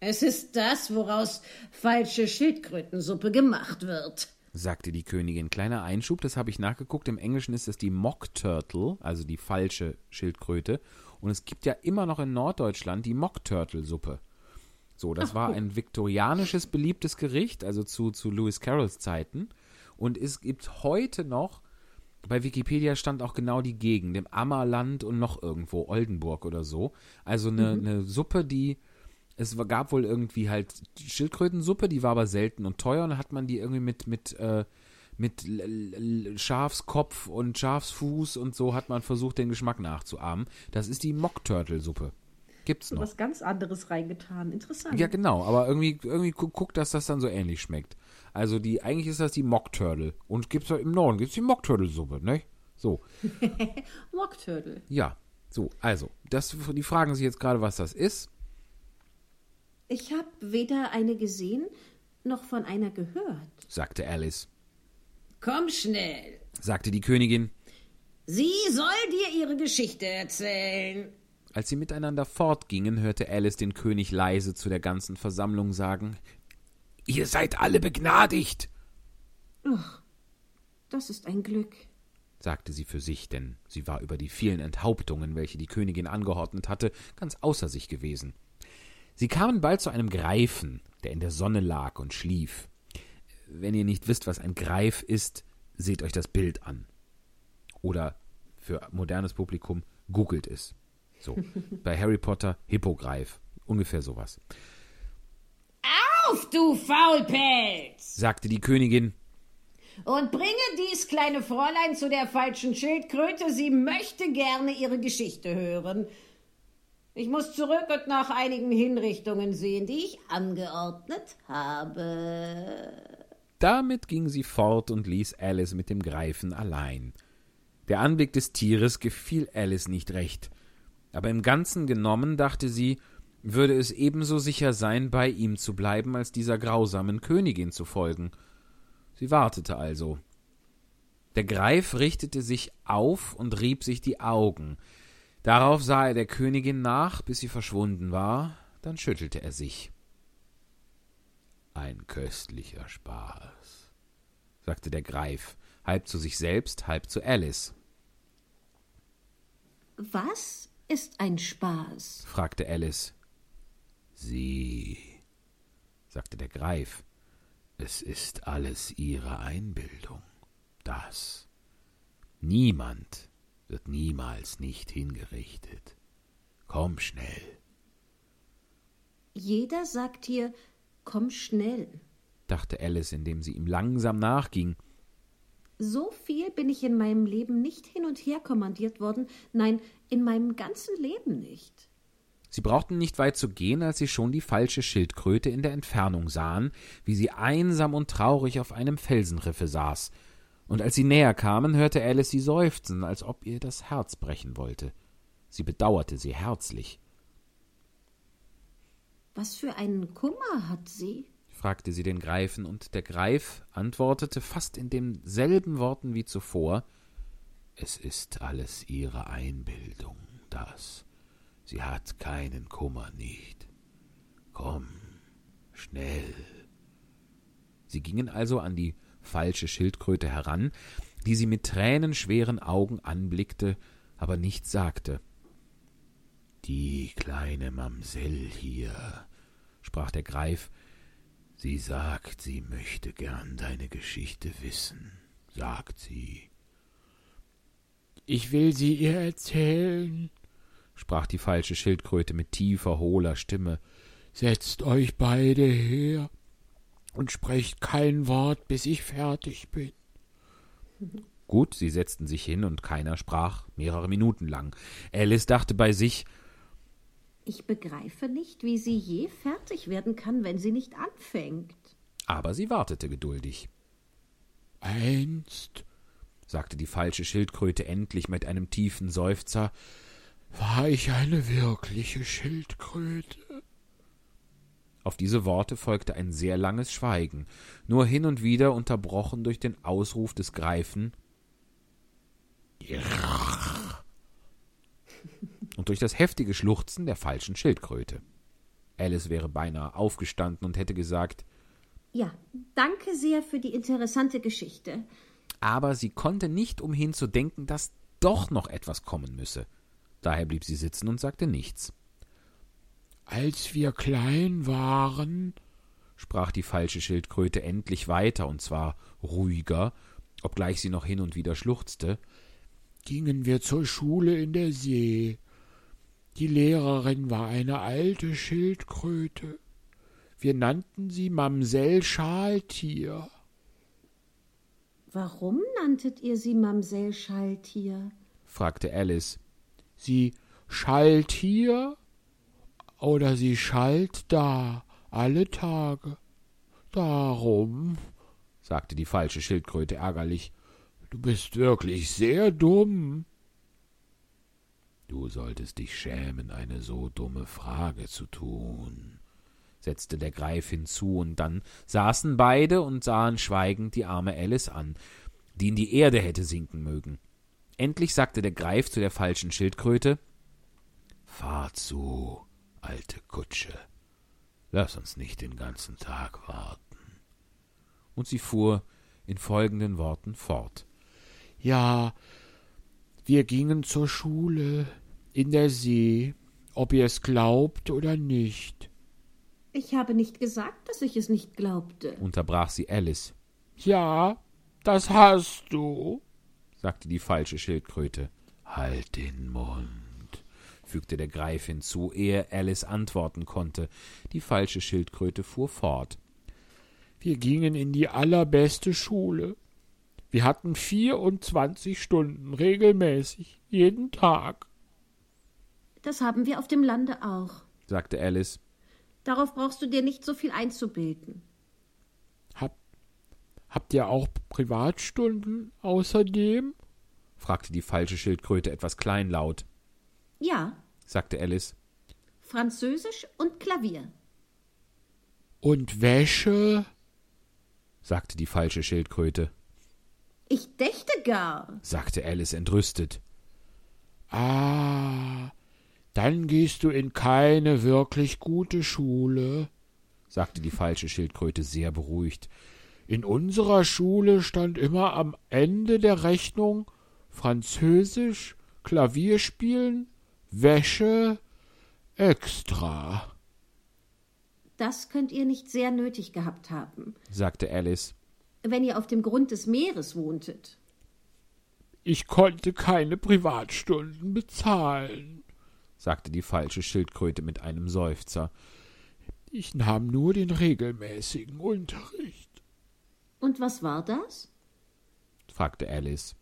Es ist das, woraus falsche Schildkrötensuppe gemacht wird. sagte die Königin. Kleiner Einschub, das habe ich nachgeguckt. Im Englischen ist es die Mock Turtle, also die falsche Schildkröte. Und es gibt ja immer noch in Norddeutschland die Mock Turtle Suppe. So, das war ein viktorianisches beliebtes Gericht, also zu, zu Lewis Carrolls Zeiten. Und es gibt heute noch, bei Wikipedia stand auch genau die Gegend, im Ammerland und noch irgendwo, Oldenburg oder so. Also eine, eine Suppe, die es gab wohl irgendwie halt Schildkrötensuppe, die war aber selten und teuer und dann hat man die irgendwie mit mit äh, mit Schafskopf und Schafsfuß und so hat man versucht den Geschmack nachzuahmen. Das ist die Mock Turtle Suppe. Gibt's noch. Was ganz anderes reingetan. Interessant. Ja, genau, aber irgendwie irgendwie gu guckt, dass das dann so ähnlich schmeckt. Also die eigentlich ist das die Mock Turtle und gibt's im Norden gibt's die Mock Turtle Suppe, ne? So. Mock Turtle. Ja. So, also, das die fragen sich jetzt gerade, was das ist. Ich habe weder eine gesehen noch von einer gehört. sagte Alice. Komm schnell. Sagte die Königin. Sie soll dir ihre Geschichte erzählen. Als sie miteinander fortgingen, hörte Alice den König leise zu der ganzen Versammlung sagen Ihr seid alle begnadigt, Das ist ein Glück. sagte sie für sich, denn sie war über die vielen Enthauptungen, welche die Königin angeordnet hatte, ganz außer sich gewesen. Sie kamen bald zu einem Greifen, der in der Sonne lag und schlief. Wenn ihr nicht wisst, was ein Greif ist, seht euch das Bild an. Oder für modernes Publikum, googelt es. So, bei Harry Potter Hippogreif, ungefähr sowas. Auf, du Faulpelz! Sagte die Königin, Und bringe dies kleine Fräulein zu der falschen Schildkröte. Sie möchte gerne ihre Geschichte hören. Ich muss zurück und nach einigen Hinrichtungen sehen, die ich angeordnet habe. Damit ging sie fort und ließ Alice mit dem Greifen allein. Der Anblick des Tieres gefiel Alice nicht recht, aber im Ganzen genommen, dachte sie, würde es ebenso sicher sein, bei ihm zu bleiben, als dieser grausamen Königin zu folgen. Sie wartete also. Der Greif richtete sich auf und rieb sich die Augen. Darauf sah er der Königin nach, bis sie verschwunden war, dann schüttelte er sich. Ein köstlicher Spaß, sagte der Greif, halb zu sich selbst, halb zu Alice. Was ist ein Spaß? fragte Alice. Sie, sagte der Greif, es ist alles ihre Einbildung. Das. Niemand wird niemals nicht hingerichtet. Komm schnell. Jeder sagt hier, komm schnell. dachte Alice, indem sie ihm langsam nachging. So viel bin ich in meinem Leben nicht hin und her kommandiert worden, nein, in meinem ganzen Leben nicht. Sie brauchten nicht weit zu gehen, als sie schon die falsche Schildkröte in der Entfernung sahen, wie sie einsam und traurig auf einem Felsenriffe saß. Und als sie näher kamen, hörte Alice sie seufzen, als ob ihr das Herz brechen wollte. Sie bedauerte sie herzlich. Was für einen Kummer hat sie? Fragte sie den Greifen, und der Greif antwortete fast in denselben Worten wie zuvor Es ist alles ihre Einbildung, das. Sie hat keinen Kummer nicht. Komm, schnell. Sie gingen also an die falsche Schildkröte heran, die sie mit tränenschweren Augen anblickte, aber nichts sagte. Die kleine Mamsell hier, sprach der Greif, sie sagt, sie möchte gern deine Geschichte wissen, sagt sie. Ich will sie ihr erzählen, sprach die falsche Schildkröte mit tiefer, hohler Stimme. Setzt euch beide her und sprecht kein Wort, bis ich fertig bin. Gut, sie setzten sich hin und keiner sprach mehrere Minuten lang. Alice dachte bei sich, Ich begreife nicht, wie sie je fertig werden kann, wenn sie nicht anfängt. aber sie wartete geduldig. Einst, sagte die falsche Schildkröte endlich mit einem tiefen Seufzer, war ich eine wirkliche Schildkröte. Auf diese Worte folgte ein sehr langes Schweigen, nur hin und wieder unterbrochen durch den Ausruf des Greifen und durch das heftige Schluchzen der falschen Schildkröte. Alice wäre beinahe aufgestanden und hätte gesagt, Ja, danke sehr für die interessante Geschichte. aber sie konnte nicht umhin zu denken, dass doch noch etwas kommen müsse. Daher blieb sie sitzen und sagte nichts. Als wir klein waren, sprach die falsche Schildkröte endlich weiter, und zwar ruhiger, obgleich sie noch hin und wieder schluchzte, gingen wir zur Schule in der See. Die Lehrerin war eine alte Schildkröte. Wir nannten sie Mamsell Schaltier. Warum nanntet ihr sie Mamsell Schalltier? fragte Alice. Sie schallt hier oder sie schallt da alle Tage. Darum, sagte die falsche Schildkröte ärgerlich. du bist wirklich sehr dumm. Du solltest dich schämen, eine so dumme Frage zu tun, setzte der Greif hinzu, und dann saßen beide und sahen schweigend die arme Alice an, die in die Erde hätte sinken mögen. Endlich sagte der Greif zu der falschen Schildkröte Fahr zu, alte Kutsche, lass uns nicht den ganzen Tag warten. Und sie fuhr in folgenden Worten fort. Ja, wir gingen zur Schule in der See, ob ihr es glaubt oder nicht. Ich habe nicht gesagt, dass ich es nicht glaubte. unterbrach sie Alice. Ja, das hast du. sagte die falsche Schildkröte. Halt den Mund, fügte der Greif hinzu, ehe Alice antworten konnte. Die falsche Schildkröte fuhr fort. Wir gingen in die allerbeste Schule. Wir hatten vierundzwanzig Stunden regelmäßig, jeden Tag. Das haben wir auf dem Lande auch. sagte Alice. Darauf brauchst du dir nicht so viel einzubilden. Hab, habt ihr auch Privatstunden außerdem? fragte die falsche Schildkröte etwas kleinlaut, Ja, sagte Alice. Französisch und Klavier. Und Wäsche? sagte die falsche Schildkröte, Ich dächte gar. sagte Alice entrüstet. Ah, dann gehst du in keine wirklich gute Schule. sagte die falsche Schildkröte sehr beruhigt. In unserer Schule stand immer am Ende der Rechnung Französisch, Klavierspielen, Wäsche, extra, Das könnt ihr nicht sehr nötig gehabt haben, sagte Alice. wenn ihr auf dem Grund des Meeres wohntet. Ich konnte keine Privatstunden bezahlen. Sagte die falsche Schildkröte mit einem Seufzer. Ich nahm nur den regelmäßigen Unterricht. Und was war das? fragte Alice.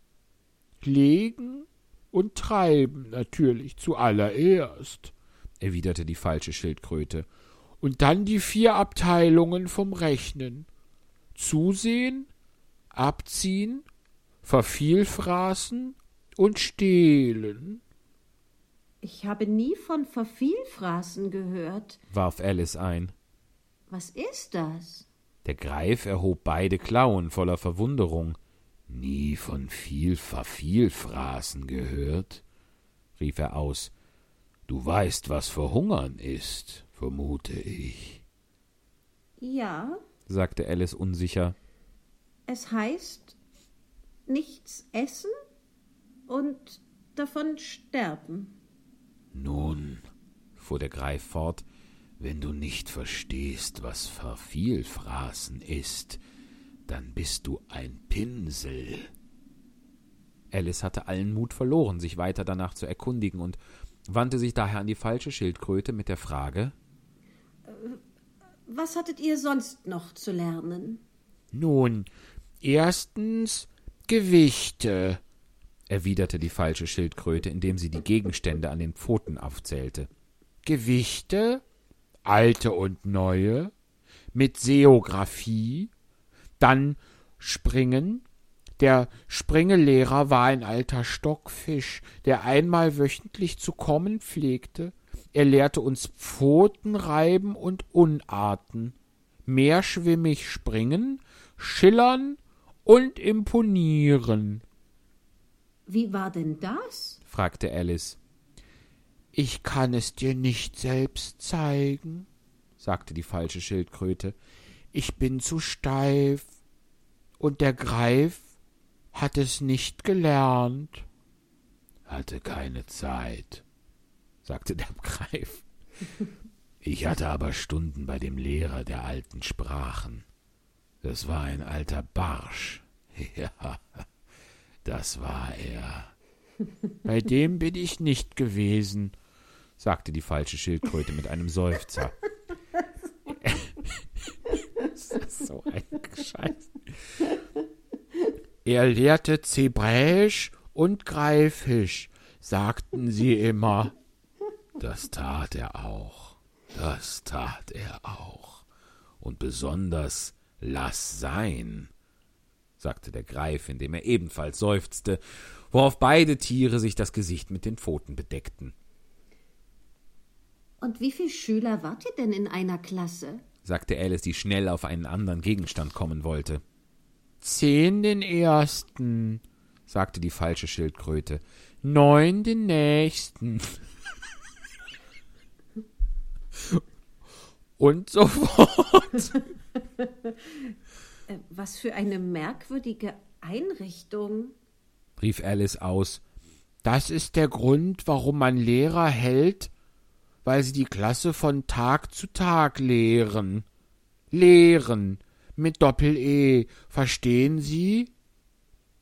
Legen und treiben natürlich zuallererst. erwiderte die falsche Schildkröte. Und dann die vier Abteilungen vom Rechnen. Zusehen, abziehen, vervielfraßen und stehlen. Ich habe nie von Vervielfraßen gehört. warf Alice ein. Was ist das? Der Greif erhob beide Klauen voller Verwunderung. Nie von viel Vervielfraßen gehört? rief er aus. Du weißt, was verhungern ist, vermute ich, Ja, sagte Alice unsicher. es heißt nichts essen und davon sterben. Nun, fuhr der Greif fort, wenn du nicht verstehst, was Vervielfraßen ist, dann bist du ein Pinsel. Alice hatte allen Mut verloren, sich weiter danach zu erkundigen und wandte sich daher an die falsche Schildkröte mit der Frage Was hattet ihr sonst noch zu lernen? Nun, erstens Gewichte. Erwiderte die falsche Schildkröte, indem sie die Gegenstände an den Pfoten aufzählte. Gewichte, alte und neue, mit Seographie, dann Springen. Der Springelehrer war ein alter Stockfisch, der einmal wöchentlich zu kommen pflegte. Er lehrte uns Pfoten reiben und Unarten, meerschwimmig springen, schillern und imponieren. Wie war denn das? fragte Alice, Ich kann es dir nicht selbst zeigen, sagte die falsche Schildkröte. ich bin zu steif, und der Greif hat es nicht gelernt. hatte keine Zeit, sagte der Greif. Ich hatte aber Stunden bei dem Lehrer der alten Sprachen. Das war ein alter Barsch. Ja, das war er, Bei dem bin ich nicht gewesen. sagte die falsche Schildkröte mit einem Seufzer. das ist so ein Scheiß. Er lehrte Zebräisch und Greifisch, sagten sie immer. Das tat er auch. Das tat er auch. Und besonders lass sein, sagte der Greif, indem er ebenfalls seufzte, worauf beide Tiere sich das Gesicht mit den Pfoten bedeckten. Und wie viele Schüler wart ihr denn in einer Klasse? sagte Alice, die schnell auf einen anderen Gegenstand kommen wollte. Zehn den ersten, sagte die falsche Schildkröte. Neun den nächsten. Und so fort. Äh, was für eine merkwürdige Einrichtung. rief Alice aus. Das ist der Grund, warum man Lehrer hält, weil sie die Klasse von Tag zu Tag lehren. Lehren mit Doppel-E, verstehen Sie?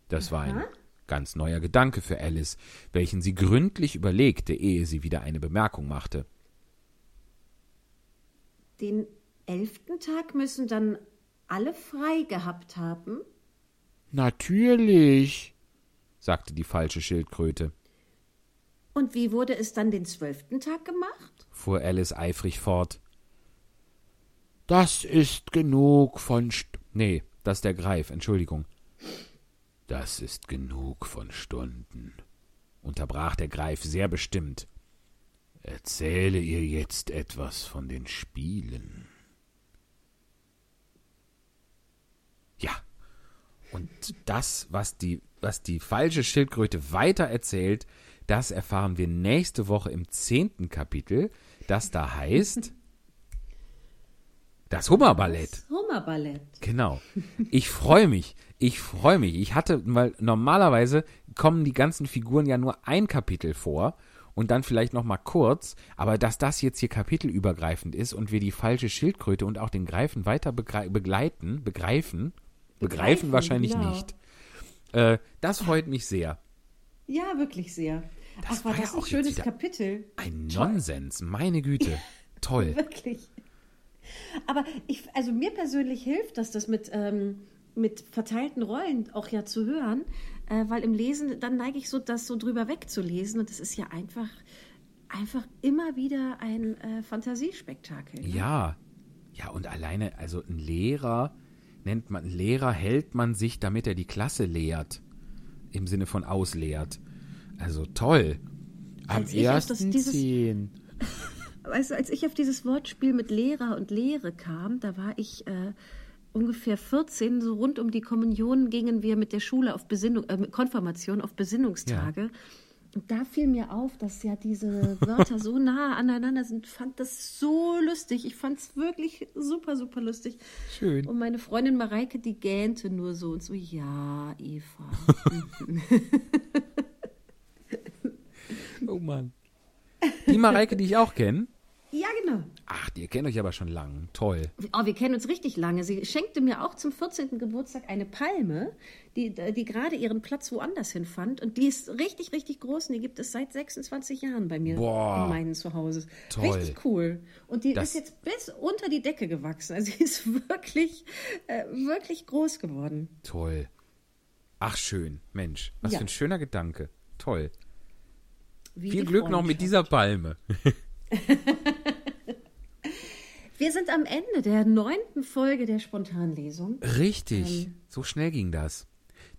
Das war ein ganz neuer Gedanke für Alice, welchen sie gründlich überlegte, ehe sie wieder eine Bemerkung machte. Den elften Tag müssen dann alle frei gehabt haben? Natürlich. sagte die falsche Schildkröte. Und wie wurde es dann den zwölften Tag gemacht? fuhr Alice eifrig fort. Das ist genug von St Nee, das ist der Greif, Entschuldigung. Das ist genug von Stunden, unterbrach der Greif sehr bestimmt. Erzähle ihr jetzt etwas von den Spielen. Ja, und das, was die, was die falsche Schildkröte weiter erzählt, das erfahren wir nächste Woche im zehnten Kapitel, das da heißt Das Hummerballett. Hummerballett. Genau. Ich freue mich. Ich freue mich. Ich hatte, weil normalerweise kommen die ganzen Figuren ja nur ein Kapitel vor und dann vielleicht noch mal kurz, aber dass das jetzt hier kapitelübergreifend ist und wir die falsche Schildkröte und auch den Greifen weiter begleiten, begreifen, begreifen, Begreifen, wahrscheinlich genau. nicht. Äh, das freut mich sehr. Ja, wirklich sehr. Das Ach, war war ja das ein auch jetzt schönes Kapitel. Ein Nonsens, meine Güte. Toll. Wirklich. Aber ich, also mir persönlich hilft das, das mit, ähm, mit verteilten Rollen auch ja zu hören, äh, weil im Lesen, dann neige ich so, das so drüber wegzulesen und das ist ja einfach, einfach immer wieder ein äh, Fantasiespektakel. Ne? Ja. Ja, und alleine, also ein Lehrer nennt man, Lehrer hält man sich, damit er die Klasse lehrt. Im Sinne von ausleert. Also toll. Am Als ich auf das- ersten dieses- zehn. Weißt du, als ich auf dieses Wortspiel mit Lehrer und Lehre kam, da war ich äh, ungefähr 14, so rund um die Kommunion gingen wir mit der Schule auf Besinnung, äh, Konfirmation auf Besinnungstage. Und da fiel mir auf, dass ja diese Wörter so nah aneinander sind. Fand das so lustig. Ich fand es wirklich super, super lustig. Schön. Und meine Freundin Mareike, die gähnte nur so und so, ja, Eva. Oh Mann. Die Mareike, die ich auch kenne. Ja, genau. Ach, die kennt euch aber schon lang. Toll. Oh, wir kennen uns richtig lange. Sie schenkte mir auch zum 14. Geburtstag eine Palme, die, die gerade ihren Platz woanders hin fand. Und die ist richtig, richtig groß. Und die gibt es seit 26 Jahren bei mir Boah. in meinem Zuhause. Toll. Richtig cool. Und die Das- ist jetzt bis unter die Decke gewachsen. Also sie ist wirklich, äh, wirklich groß geworden. Toll. Ach, schön. Mensch, was Ja. für ein schöner Gedanke. Toll. Wie Viel Glück noch mit dieser Palme. Wir sind am Ende der neunten Folge der Spontanlesung. Richtig. so schnell ging das.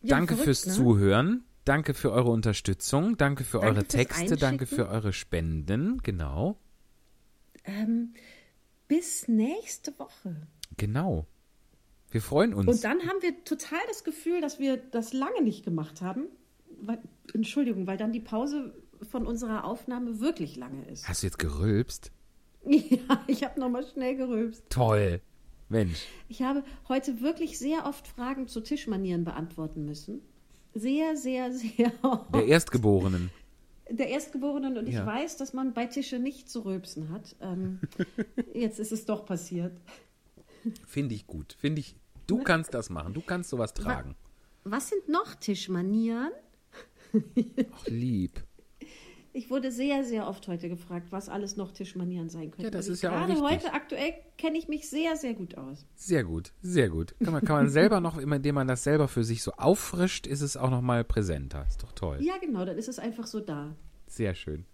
Ähm. ja, danke verrückt, fürs ne? Zuhören. Danke für eure Unterstützung. Danke für Danke eure Texte. Danke für eure Spenden. Genau. Ähm, bis nächste Woche. Genau. Wir freuen uns. Und dann haben wir total das Gefühl, dass wir das lange nicht gemacht haben. Weil, Entschuldigung, weil dann die Pause von unserer Aufnahme wirklich lange ist. Hast du jetzt gerülpst? Ja, ich habe nochmal schnell gerülpst. Toll. Mensch. Ich habe heute wirklich sehr oft Fragen zu Tischmanieren beantworten müssen. Sehr, sehr, sehr oft. Der Erstgeborenen. Der Erstgeborenen und ich Ja. weiß, dass man bei Tische nicht zu rülpsen hat. Ähm, jetzt ist es doch passiert. Finde ich gut. Finde ich. Du kannst das machen. Du kannst sowas tragen. Was sind noch Tischmanieren? Ach, lieb. Ich wurde sehr, sehr oft heute gefragt, was alles noch Tischmanieren sein könnte. Ja, das ist ja auch Gerade heute aktuell kenne ich mich sehr, sehr gut aus. Sehr gut, sehr gut. Kann man, kann man selber noch, indem man das selber für sich so auffrischt, ist es auch noch mal präsenter. Ist doch toll. Ja, genau, dann ist es einfach so da. Sehr schön.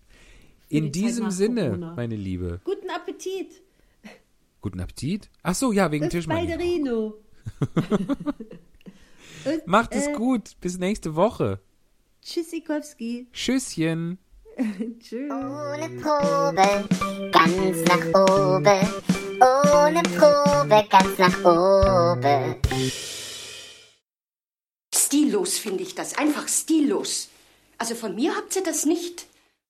In diesem Sinne, Corona. meine Liebe. Guten Appetit! Guten Appetit. Ach so, ja, wegen Tischmann. Balderino! Und, Macht es äh, gut. Bis nächste Woche. Tschüssikowski. Tschüsschen. Tschüss. Ohne Probe, ganz nach oben. Ohne Probe, ganz nach oben. Stillos finde ich das, einfach stillos. Also von mir habt ihr das nicht.